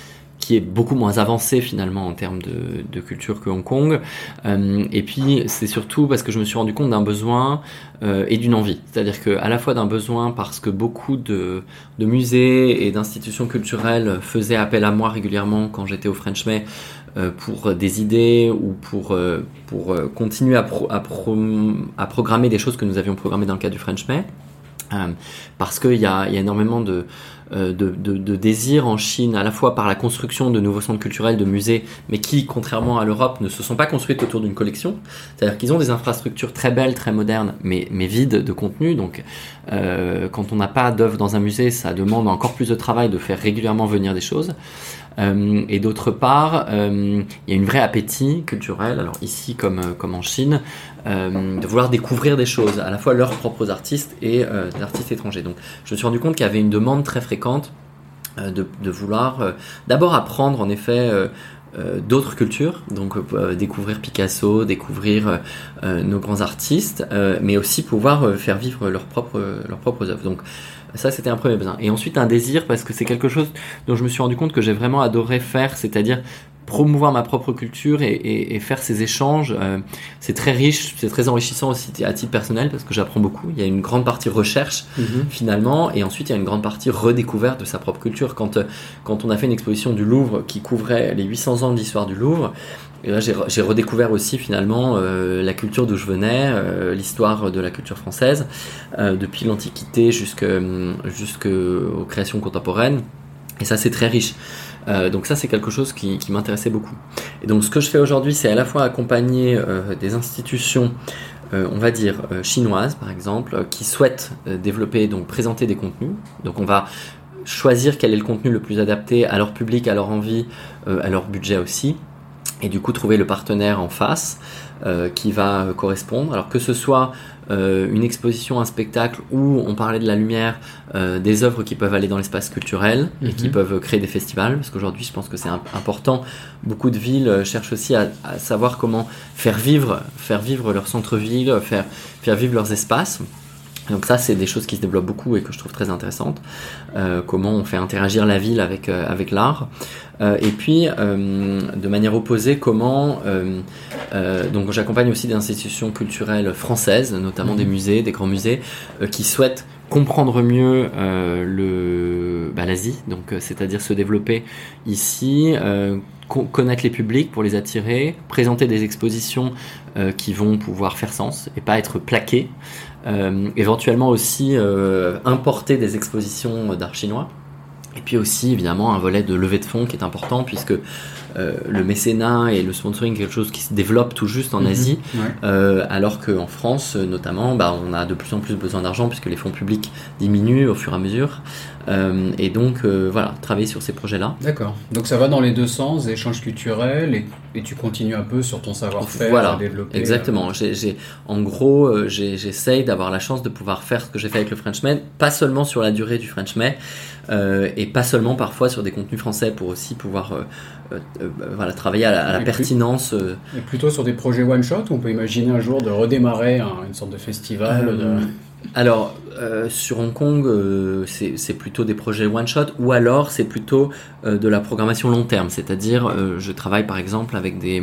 qui est beaucoup moins avancé finalement en termes de, culture que Hong Kong. Euh, et puis c'est surtout parce que je me suis rendu compte d'un besoin euh, et d'une envie. C'est-à-dire que à la fois d'un besoin parce que beaucoup de, musées et d'institutions culturelles faisaient appel à moi régulièrement quand j'étais au French May euh, pour des idées ou pour, pour continuer à, pro, à, pro, à programmer des choses que nous avions programmées dans le cadre du French May. Parce qu'il y a, énormément de, de, de, de, désir en Chine, à la fois par la construction de nouveaux centres culturels, de musées, mais qui, contrairement à l'Europe, ne se sont pas construites autour d'une collection. C'est-à-dire qu'ils ont des infrastructures très belles, très modernes, mais, mais vides de contenu. Donc, euh, quand on n'a pas d'œuvre dans un musée, ça demande encore plus de travail de faire régulièrement venir des choses. Euh, et d'autre part, euh, il y a une vraie appétit culturel, alors ici comme, euh, comme en Chine, de vouloir découvrir des choses, à la fois leurs propres artistes et des artistes étrangers. Donc je me suis rendu compte qu'il y avait une demande très fréquente de, de, vouloir d'abord apprendre en effet d'autres cultures, donc découvrir Picasso, découvrir nos grands artistes, mais aussi pouvoir faire vivre leurs propres, leurs propres œuvres. Donc ça, c'était un premier besoin. Et ensuite, un désir, parce que c'est quelque chose dont je me suis rendu compte que j'ai vraiment adoré faire, c'est-à-dire promouvoir ma propre culture et, et, et faire ces échanges. Euh, c'est très riche, c'est très enrichissant aussi à titre personnel parce que j'apprends beaucoup. Il y a une grande partie recherche mm -hmm. finalement et ensuite il y a une grande partie redécouverte de sa propre culture. Quand, euh, quand on a fait une exposition du Louvre qui couvrait les 800 ans de l'histoire du Louvre, et là, j'ai redécouvert aussi finalement euh, la culture d'où je venais, euh, l'histoire de la culture française, euh, depuis l'Antiquité jusqu'aux jusqu créations contemporaines. Et ça, c'est très riche. Donc ça, c'est quelque chose qui, qui m'intéressait beaucoup. Et donc ce que je fais aujourd'hui, c'est à la fois accompagner des institutions on va dire chinoises par exemple, qui souhaitent développer donc présenter des contenus. Donc on va choisir quel est le contenu le plus adapté à leur public, à leur envie, à leur budget aussi et du coup trouver le partenaire en face euh, qui va euh, correspondre. Alors que ce soit euh, une exposition, un spectacle où on parlait de la lumière, des œuvres qui peuvent aller dans l'espace culturel et qui mhm. peuvent créer des festivals, parce qu'aujourd'hui je pense que c'est important. Beaucoup de villes cherchent aussi à, savoir comment faire vivre, faire vivre leur centre-ville, faire, faire vivre leurs espaces. Donc ça, c'est des choses qui se développent beaucoup et que je trouve très intéressantes. Euh, comment on fait interagir la ville avec, euh, avec l'art. Euh, et puis, de manière opposée, comment... donc j'accompagne aussi des institutions culturelles françaises, notamment des mhm. musées, des grands musées, qui souhaitent comprendre mieux le bah, l'Asie, donc c'est-à-dire se développer ici, connaître les publics pour les attirer, présenter des expositions qui vont pouvoir faire sens et pas être plaquées. Euh, éventuellement aussi euh, importer des expositions d'art chinois. Et puis aussi, évidemment, un volet de levée de fonds qui est important, puisque euh, le mécénat et le sponsoring quelque chose qui se développe tout juste en mhm. Asie, alors qu'en France, notamment, bah, on a de plus en plus besoin d'argent, puisque les fonds publics diminuent au fur et à mesure. Euh, et donc, euh, voilà, travailler sur ces projets-là. D'accord. Donc ça va dans les deux sens, échanges culturels, et, et tu continues un peu sur ton savoir-faire voilà, à développer. Euh, exactement. En gros, j'essaye d'avoir la chance de pouvoir faire ce que j'ai fait avec le Frenchman, pas seulement sur la durée du Frenchman, euh, et pas seulement parfois sur des contenus français pour aussi pouvoir voilà, travailler à la, pertinence. Et plutôt sur des projets one-shot, on peut imaginer un jour de redémarrer une sorte de festival alors, euh, sur Hong Kong, euh, c'est plutôt des projets one-shot ou alors c'est plutôt euh, de la programmation long terme. C'est-à-dire, je travaille par exemple avec des,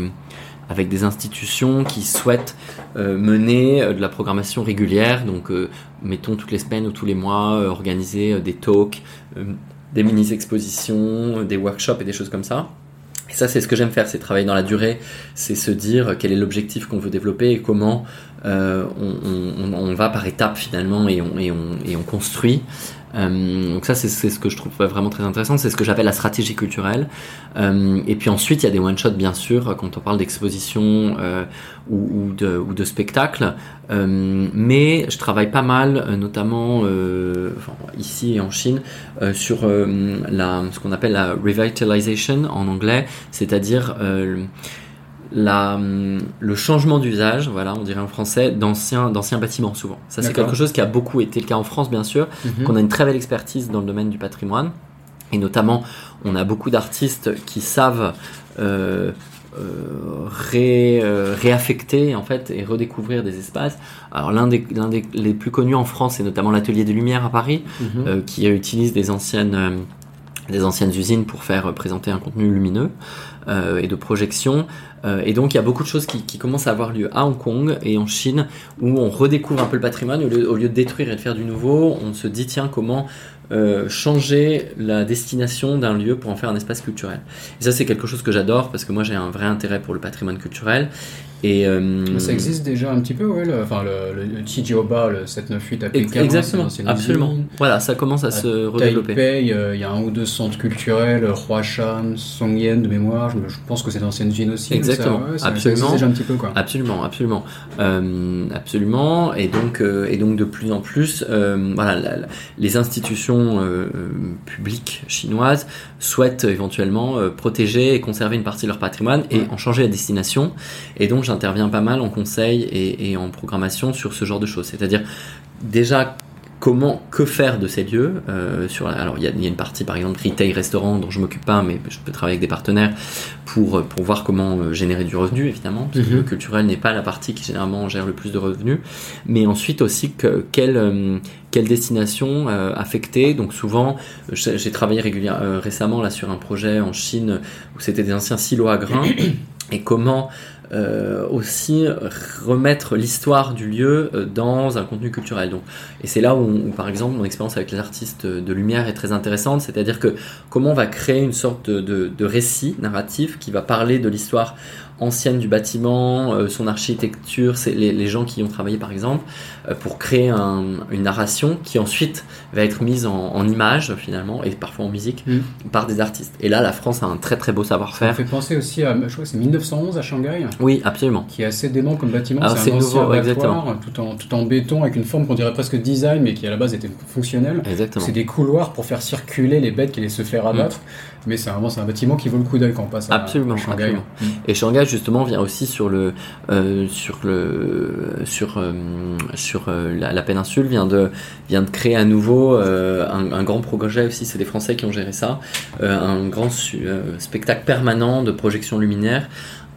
avec des institutions qui souhaitent mener de la programmation régulière. Donc, mettons toutes les semaines ou tous les mois, organiser des talks, des mini-expositions, des workshops et des choses comme ça. Et ça, c'est ce que j'aime faire, c'est travailler dans la durée, c'est se dire quel est l'objectif qu'on veut développer et comment euh, on, va par étapes finalement et on construit. Euh, donc ça, c'est ce que je trouve vraiment très intéressant. C'est ce que j'appelle la stratégie culturelle. Euh, et puis ensuite, il y a des one-shots, bien sûr, quand on parle d'exposition ou, de, ou spectacle. mais je travaille pas mal, notamment ici et en Chine, sur ce qu'on appelle la revitalization en anglais, c'est-à-dire la, le changement d'usage, voilà, on dirait en français, d'anciens, bâtiments souvent. Ça, c'est quelque chose qui a beaucoup été le cas en France, bien sûr, mhm. qu'on a une très belle expertise dans le domaine du patrimoine. Et notamment, on a beaucoup d'artistes qui savent euh, euh, euh, réaffecter en fait et redécouvrir des espaces. Alors l'un des, l'un des les plus connus en France, c'est notamment l'Atelier des Lumières à Paris, mhm. qui utilise des anciennes des anciennes usines pour faire présenter un contenu lumineux et de projection. Euh, et donc il y a beaucoup de choses qui, commencent à avoir lieu à Hong Kong et en Chine où on redécouvre un peu le patrimoine au lieu, de détruire et de faire du nouveau, on se dit tiens comment euh, changer la destination d'un lieu pour en faire un espace culturel. Et ça, c'est quelque chose que j'adore parce que moi, j'ai un vrai intérêt pour le patrimoine culturel. Et, euh, ça existe déjà un petit peu, oui, le, enfin, le, le, le 798 à Pékin. Exactement, absolument. Voilà, ça commence à, se redévelopper. Taipei, euh, il y a un ou deux centres culturels, Huashan, Songyan de mémoire, je, pense que c'est d'anciennes usines aussi. Exactement, absolument. déjà un petit peu, quoi. Absolument, absolument. absolument, et donc, et donc de plus en plus, voilà, les institutions euh, publiques chinoises souhaitent éventuellement euh, protéger et conserver une partie de leur patrimoine et en changer la destination. Et donc j'interviens pas mal en conseil et, et en programmation sur ce genre de choses. C'est-à-dire déjà comment, que faire de ces lieux. Euh, sur, alors il y, a, une partie par exemple retail, restaurant dont je m'occupe pas, mais je peux travailler avec des partenaires pour, pour voir comment euh, générer du revenu évidemment. Parce que mhm. le culturel n'est pas la partie qui généralement gère le plus de revenus. Mais ensuite aussi que, quelle, euh, quelle destination affecter. Donc souvent, j'ai travaillé régulièrement récemment là sur un projet en Chine où c'était des anciens silos à grains et comment euh, aussi remettre l'histoire du lieu euh, dans un contenu culturel. Donc, et c'est là où, par exemple, mon expérience avec les artistes de lumière est très intéressante, c'est-à-dire que comment on va créer une sorte de, de récit narratif qui va parler de l'histoire ancienne du bâtiment, euh, son architecture, c'est les, gens qui y ont travaillé par exemple, euh, pour créer une narration qui ensuite va être mise en, image finalement et parfois en musique mm. par des artistes. Et là, la France a un très très beau savoir-faire. Ça me fait penser aussi à, je crois que c'est 1911 à Shanghai. Oui, absolument. Qui est assez dément comme bâtiment. Alors, c'est un nouveau, abattoir, tout en, tout en béton, avec une forme qu'on dirait presque design, mais qui à la base était fonctionnelle. Exactement. C'est des couloirs pour faire circuler les bêtes qui allaient se faire abattre. Mais c'est vraiment c'est un bâtiment qui vaut le coup d'œil quand on passe à, Absolument, à Shanghai. absolument. Mm. Et Shanghai justement vient aussi sur le euh, sur le sur euh, sur euh, la, la péninsule vient de vient de créer à nouveau euh, un, un grand projet aussi c'est des Français qui ont géré ça euh, un grand euh, spectacle permanent de projection luminaire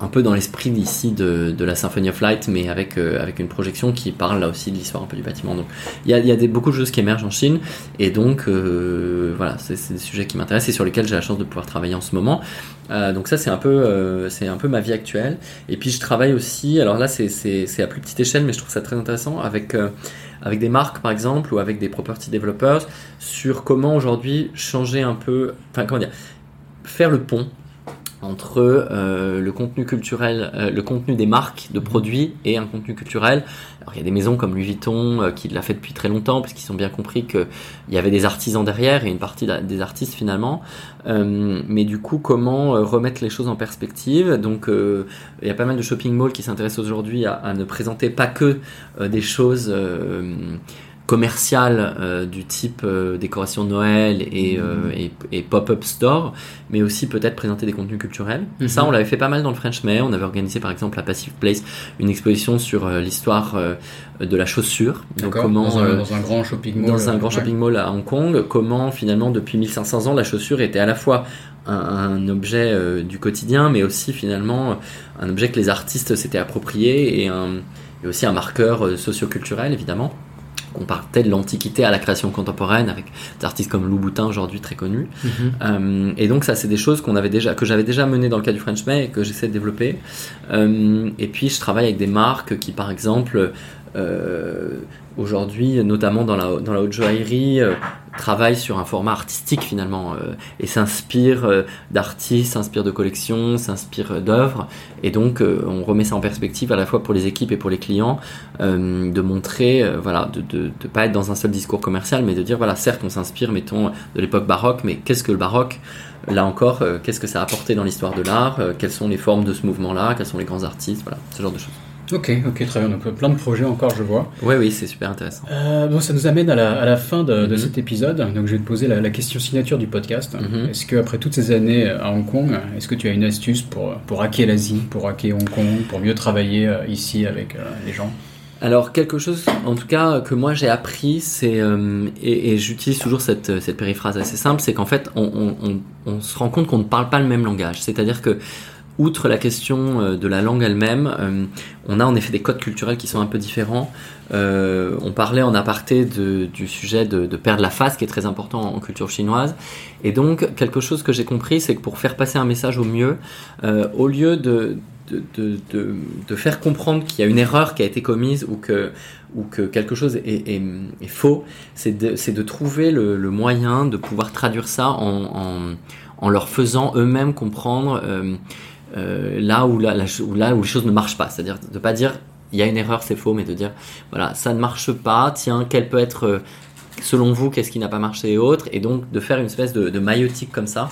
un peu dans l'esprit d'ici de, la Symphony of Light mais avec euh, avec une projection qui parle là aussi de l'histoire un peu du bâtiment. Donc il y a, y a beaucoup de choses qui émergent en Chine et donc euh, voilà c'est des sujets qui m'intéressent et sur lesquels j'ai la chance de pouvoir travailler en ce moment. Euh, donc ça c'est un peu c'est un peu ma vie actuelle. Et puis je travaille aussi alors là c'est à plus petite échelle mais je trouve ça très intéressant avec avec des marques par exemple ou avec des property developers sur comment aujourd'hui changer un peu enfin comment dire faire le pont entre euh, le contenu culturel, euh, le contenu des marques de produits et un contenu culturel. Alors il y a des maisons comme Louis Vuitton euh, qui l'a fait depuis très longtemps parce qu'ils ont bien compris qu'il y avait des artisans derrière et une partie des artistes finalement. Euh, mais du coup, comment euh, remettre les choses en perspective? Donc euh, il y a pas mal de shopping malls qui s'intéressent aujourd'hui à, à ne présenter pas que des choses commerciales euh, du type euh, décoration de Noël et, euh, et, et pop-up store, mais aussi peut-être présenter des contenus culturels. Ça, on l'avait fait pas mal dans le French May. On avait organisé par exemple à Passive Place une exposition sur euh, l'histoire euh, de la chaussure. Donc comment dans, un, euh, dans un grand shopping mall. dans un grand ouais. shopping mall à Hong Kong, comment finalement depuis 1500 ans la chaussure était à la fois un, un objet du quotidien, mais aussi finalement un objet que les artistes s'étaient approprié et, un, et aussi un marqueur socioculturel évidemment. On partait de l'Antiquité à la création contemporaine avec des artistes comme Lou Boutin aujourd'hui très connus. Mhm. Euh, et donc ça, c'est des choses qu'on avait déjà, que j'avais déjà menées dans le cas du French May et que j'essaie de développer. Euh, et puis je travaille avec des marques qui, par exemple, euh, aujourd'hui, notamment dans la, dans la haute joaillerie, euh, travaillent sur un format artistique finalement euh, et s'inspirent euh, d'artistes, s'inspirent de collections, s'inspirent euh, d'œuvres. Et donc on remet ça en perspective à la fois pour les équipes et pour les clients, de montrer, voilà, de, de, de pas être dans un seul discours commercial, mais de dire voilà, certes on s'inspire, mettons, de l'époque baroque, mais qu'est-ce que le baroque? Là encore, qu'est-ce que ça a apporté dans l'histoire de l'art? Quelles sont les formes de ce mouvement-là? Quels sont les grands artistes? Voilà, ce genre de choses. Ok, ok, très bien. Donc euh, plein de projets encore, je vois. Oui, oui, c'est super intéressant. Euh, bon, ça nous amène à la, à la fin de, de Mhm. cet épisode. Donc, je vais te poser la, la question signature du podcast. Mhm. Est-ce que après toutes ces années à Hong Kong, est-ce que tu as une astuce pour pour hacker l'Asie, pour hacker Hong Kong, pour mieux travailler euh, ici avec euh, les gens? Alors quelque chose, en tout cas, que moi j'ai appris, c'est euh, et, et j'utilise toujours cette, cette périphrase assez simple, c'est qu'en fait, on, on, on, on se rend compte qu'on ne parle pas le même langage. C'est-à-dire que outre la question euh, de la langue elle-même, euh, on a en effet des codes culturels qui sont un peu différents. Euh, on parlait en aparté du sujet de, perdre la face, qui est très important en culture chinoise. Et donc, quelque chose que j'ai compris, c'est que pour faire passer un message au mieux, au lieu de, faire comprendre qu'il y a une erreur qui a été commise ou que, ou que quelque chose est, faux, c'est de, trouver le, moyen de pouvoir traduire ça en, leur faisant eux-mêmes comprendre euh, là, où où là où les choses ne marchent pas. C'est-à-dire de pas dire il y a une erreur, c'est faux, mais de dire voilà, ça ne marche pas, tiens, quelle peut être. euh, Selon vous, qu'est-ce qui n'a pas marché et autres, et donc de faire une espèce de, de maïotique comme ça,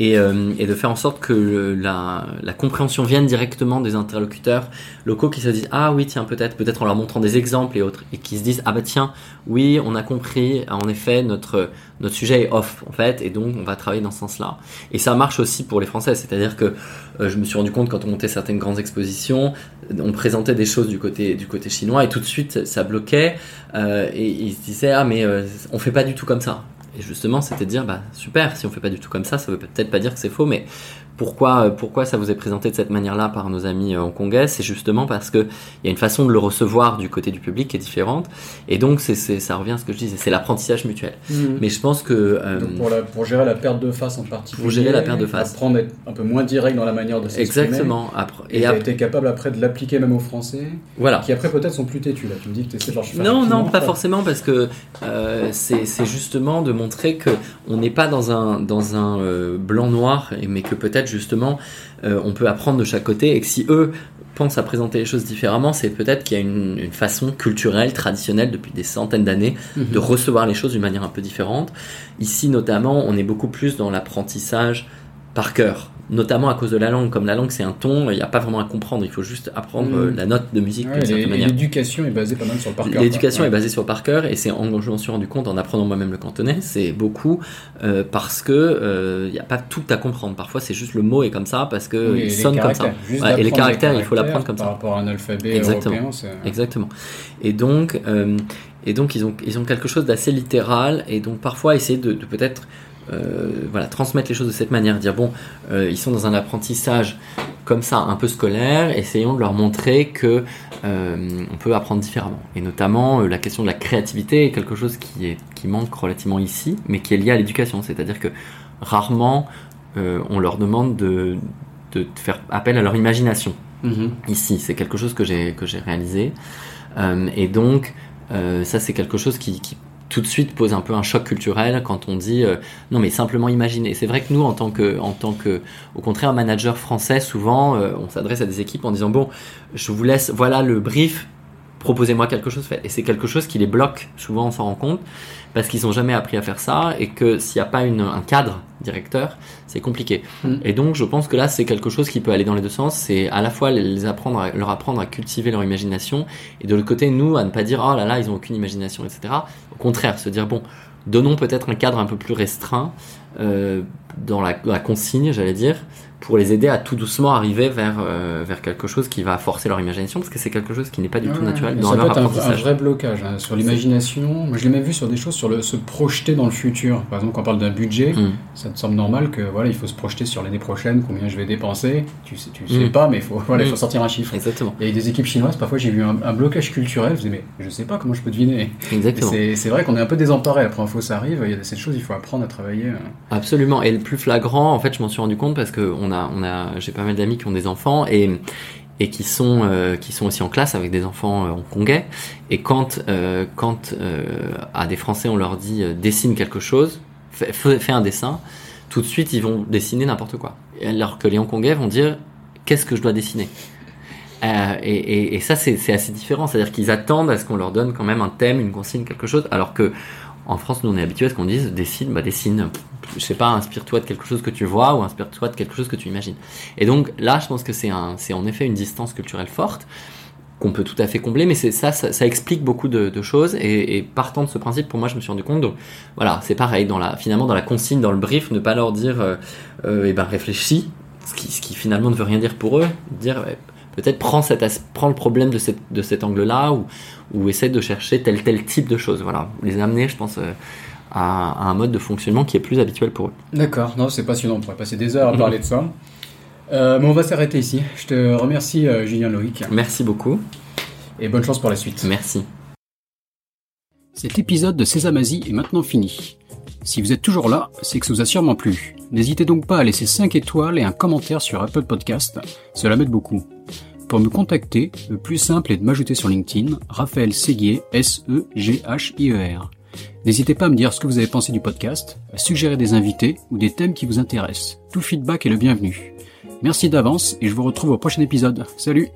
et, euh, et de faire en sorte que la, compréhension vienne directement des interlocuteurs locaux qui se disent ah oui tiens peut-être peut-être en leur montrant des exemples et autres et qui se disent ah bah tiens oui on a compris en effet notre notre sujet est off en fait et donc on va travailler dans ce sens-là. Et ça marche aussi pour les Français c'est-à-dire que euh, je me suis rendu compte quand on montait certaines grandes expositions on présentait des choses du côté du côté chinois et tout de suite ça bloquait euh, et ils se disaient ah mais on fait pas du tout comme ça et justement, c'était de dire, bah super, si on fait pas du tout comme ça, ça veut peut-être pas dire que c'est faux, mais pourquoi, euh, pourquoi ça vous est présenté de cette manière-là par nos amis euh, hongkongais C'est justement parce que il y a une façon de le recevoir du côté du public qui est différente, et donc c'est, c'est, ça revient à ce que je disais, c'est l'apprentissage mutuel. Mais je pense que euh, Donc pour, la- pour gérer la perte de face en particulier. Pour gérer la perte de face. Apprendre à être un peu moins direct dans la manière de s'exprimer. exactement, après, Et et été capable après de l'appliquer même aux Français, voilà. qui après peut-être sont plus têtus. Là. Tu me dis que tu essaies de leur faire Non, non, pas quoi. forcément, parce que euh, c'est c'est justement de montrer que on n'est pas dans un dans un euh, blanc-noir, mais que peut-être justement euh, on peut apprendre de chaque côté, et que si eux pensent à présenter les choses différemment, c'est peut-être qu'il y a une, une façon culturelle, traditionnelle depuis des centaines d'années Mhm. de recevoir les choses d'une manière un peu différente. Ici, notamment, on est beaucoup plus dans l'apprentissage par cœur notamment à cause de la langue. Comme la langue c'est un ton, il n'y a pas vraiment à comprendre, il faut juste apprendre euh, la note de musique d'une manière. L'éducation est basée pas mal sur le par cœur. L'éducation est basée sur le par cœur et c'est, je m'en suis rendu compte en apprenant moi-même le cantonais, c'est beaucoup euh, parce que il n'y a pas tout à comprendre. Parfois c'est juste le mot est comme ça parce que il sonne comme ça. et les caractères, il faut l'apprendre comme ça. Par rapport à un alphabet Exactement. européen. Exactement. Et donc, et donc ils ont, ils ont quelque chose d'assez littéral et donc parfois essayer de, de peut-être euh, voilà, transmettre les choses de cette manière, dire bon, euh, ils sont dans un apprentissage comme ça, un peu scolaire, essayons de leur montrer que euh, on peut apprendre différemment. Et notamment, la question de la créativité est quelque chose qui, est, qui manque relativement ici, mais qui est lié à l'éducation. C'est-à-dire que rarement on leur demande de, de, faire appel à leur imagination. Mm-hmm. Ici, c'est quelque chose que j'ai que j'ai réalisé. et donc, ça, c'est quelque chose qui, qui tout de suite pose un peu un choc culturel quand on dit euh, non mais simplement imaginer. C'est vrai que nous en tant que en tant que au contraire manager français souvent euh, on s'adresse à des équipes en disant bon je vous laisse voilà le brief proposez-moi quelque chose fait et c'est quelque chose qui les bloque souvent on s'en rend compte parce qu'ils n'ont jamais appris à faire ça et que s'il n'y a pas une, un cadre directeur, c'est compliqué. Mm. Et donc je pense que là c'est quelque chose qui peut aller dans les deux sens, c'est à la fois les apprendre leur apprendre à cultiver leur imagination et de l'autre côté nous à ne pas dire oh là là ils ont aucune imagination etc. Au contraire se dire bon donnons peut-être un cadre un peu plus restreint euh, dans la, la consigne j'allais dire pour les aider à tout doucement arriver vers, euh, vers quelque chose qui va forcer leur imagination, parce que c'est quelque chose qui n'est pas du tout naturel dans ça leur peut apprentissage. Un, vrai blocage hein, sur l'imagination. Moi, je l'ai même vu sur des choses sur le se projeter dans le futur. Par exemple, quand on parle d'un budget, mm. ça te semble normal que voilà, il faut se projeter sur l'année prochaine, combien je vais dépenser. Tu sais, tu sais mm. pas, mais il faut, voilà, il faut mm. sortir un chiffre. Exactement. Et des équipes chinoises, parfois j'ai vu un, blocage culturel. Je me disais, mais je sais pas comment je peux deviner. Exactement. C'est vrai qu'on est un peu désemparé. Après, info, ça arrive. Il y a cette choses, il faut apprendre à travailler. Euh. Absolument. Et le plus flagrant, en fait, je m'en suis rendu compte parce que on on j'ai pas mal d'amis qui ont des enfants et et qui sont euh, qui sont aussi en classe avec des enfants euh, hongkongais et quand euh, quand à des Français on leur dit dessine quelque chose fais, un dessin tout de suite ils vont dessiner n'importe quoi. Alors que les hongkongais vont dire qu'est-ce que je dois dessiner? Et, et, ça c'est assez différent. C'est à dire qu'ils attendent à ce qu'on leur donne quand même un thème une consigne quelque chose. Alors que en France, nous, on est habitué à ce qu'on dise dessine, bah dessine, je sais pas, inspire-toi de quelque chose que tu vois ou inspire-toi de quelque chose que tu imagines. Et donc là, je pense que c'est en effet une distance culturelle forte qu'on peut tout à fait combler, mais c'est ça, ça, explique beaucoup de, choses. Et, partant de ce principe, pour moi, je me suis rendu compte. Donc voilà, c'est pareil. Dans la, finalement, dans la consigne, dans le brief, ne pas leur dire, euh, euh eh ben réfléchis, ce qui, ce qui finalement ne veut rien dire pour eux. Dire peut-être prends, prends le problème de, cette, de cet angle-là ou, ou essaie de chercher tel tel type de choses. Voilà, les amener, je pense, euh, à, un mode de fonctionnement qui est plus habituel pour eux. D'accord, non, c'est passionnant, on pourrait passer des heures à parler de ça. Euh, mais on va s'arrêter ici. Je te remercie, euh, Julien Loïc. Merci beaucoup. Et bonne chance pour la suite. Merci. Cet épisode de Sésame Asie est maintenant fini. Si vous êtes toujours là, c'est que ça vous a sûrement plu. N'hésitez donc pas à laisser 5 étoiles et un commentaire sur Apple Podcast, cela m'aide beaucoup. Pour me contacter, le plus simple est de m'ajouter sur LinkedIn, Raphaël Séguier, S-E-G-H-I-E-R. N'hésitez pas à me dire ce que vous avez pensé du podcast, à suggérer des invités ou des thèmes qui vous intéressent. Tout feedback est le bienvenu. Merci d'avance et je vous retrouve au prochain épisode. Salut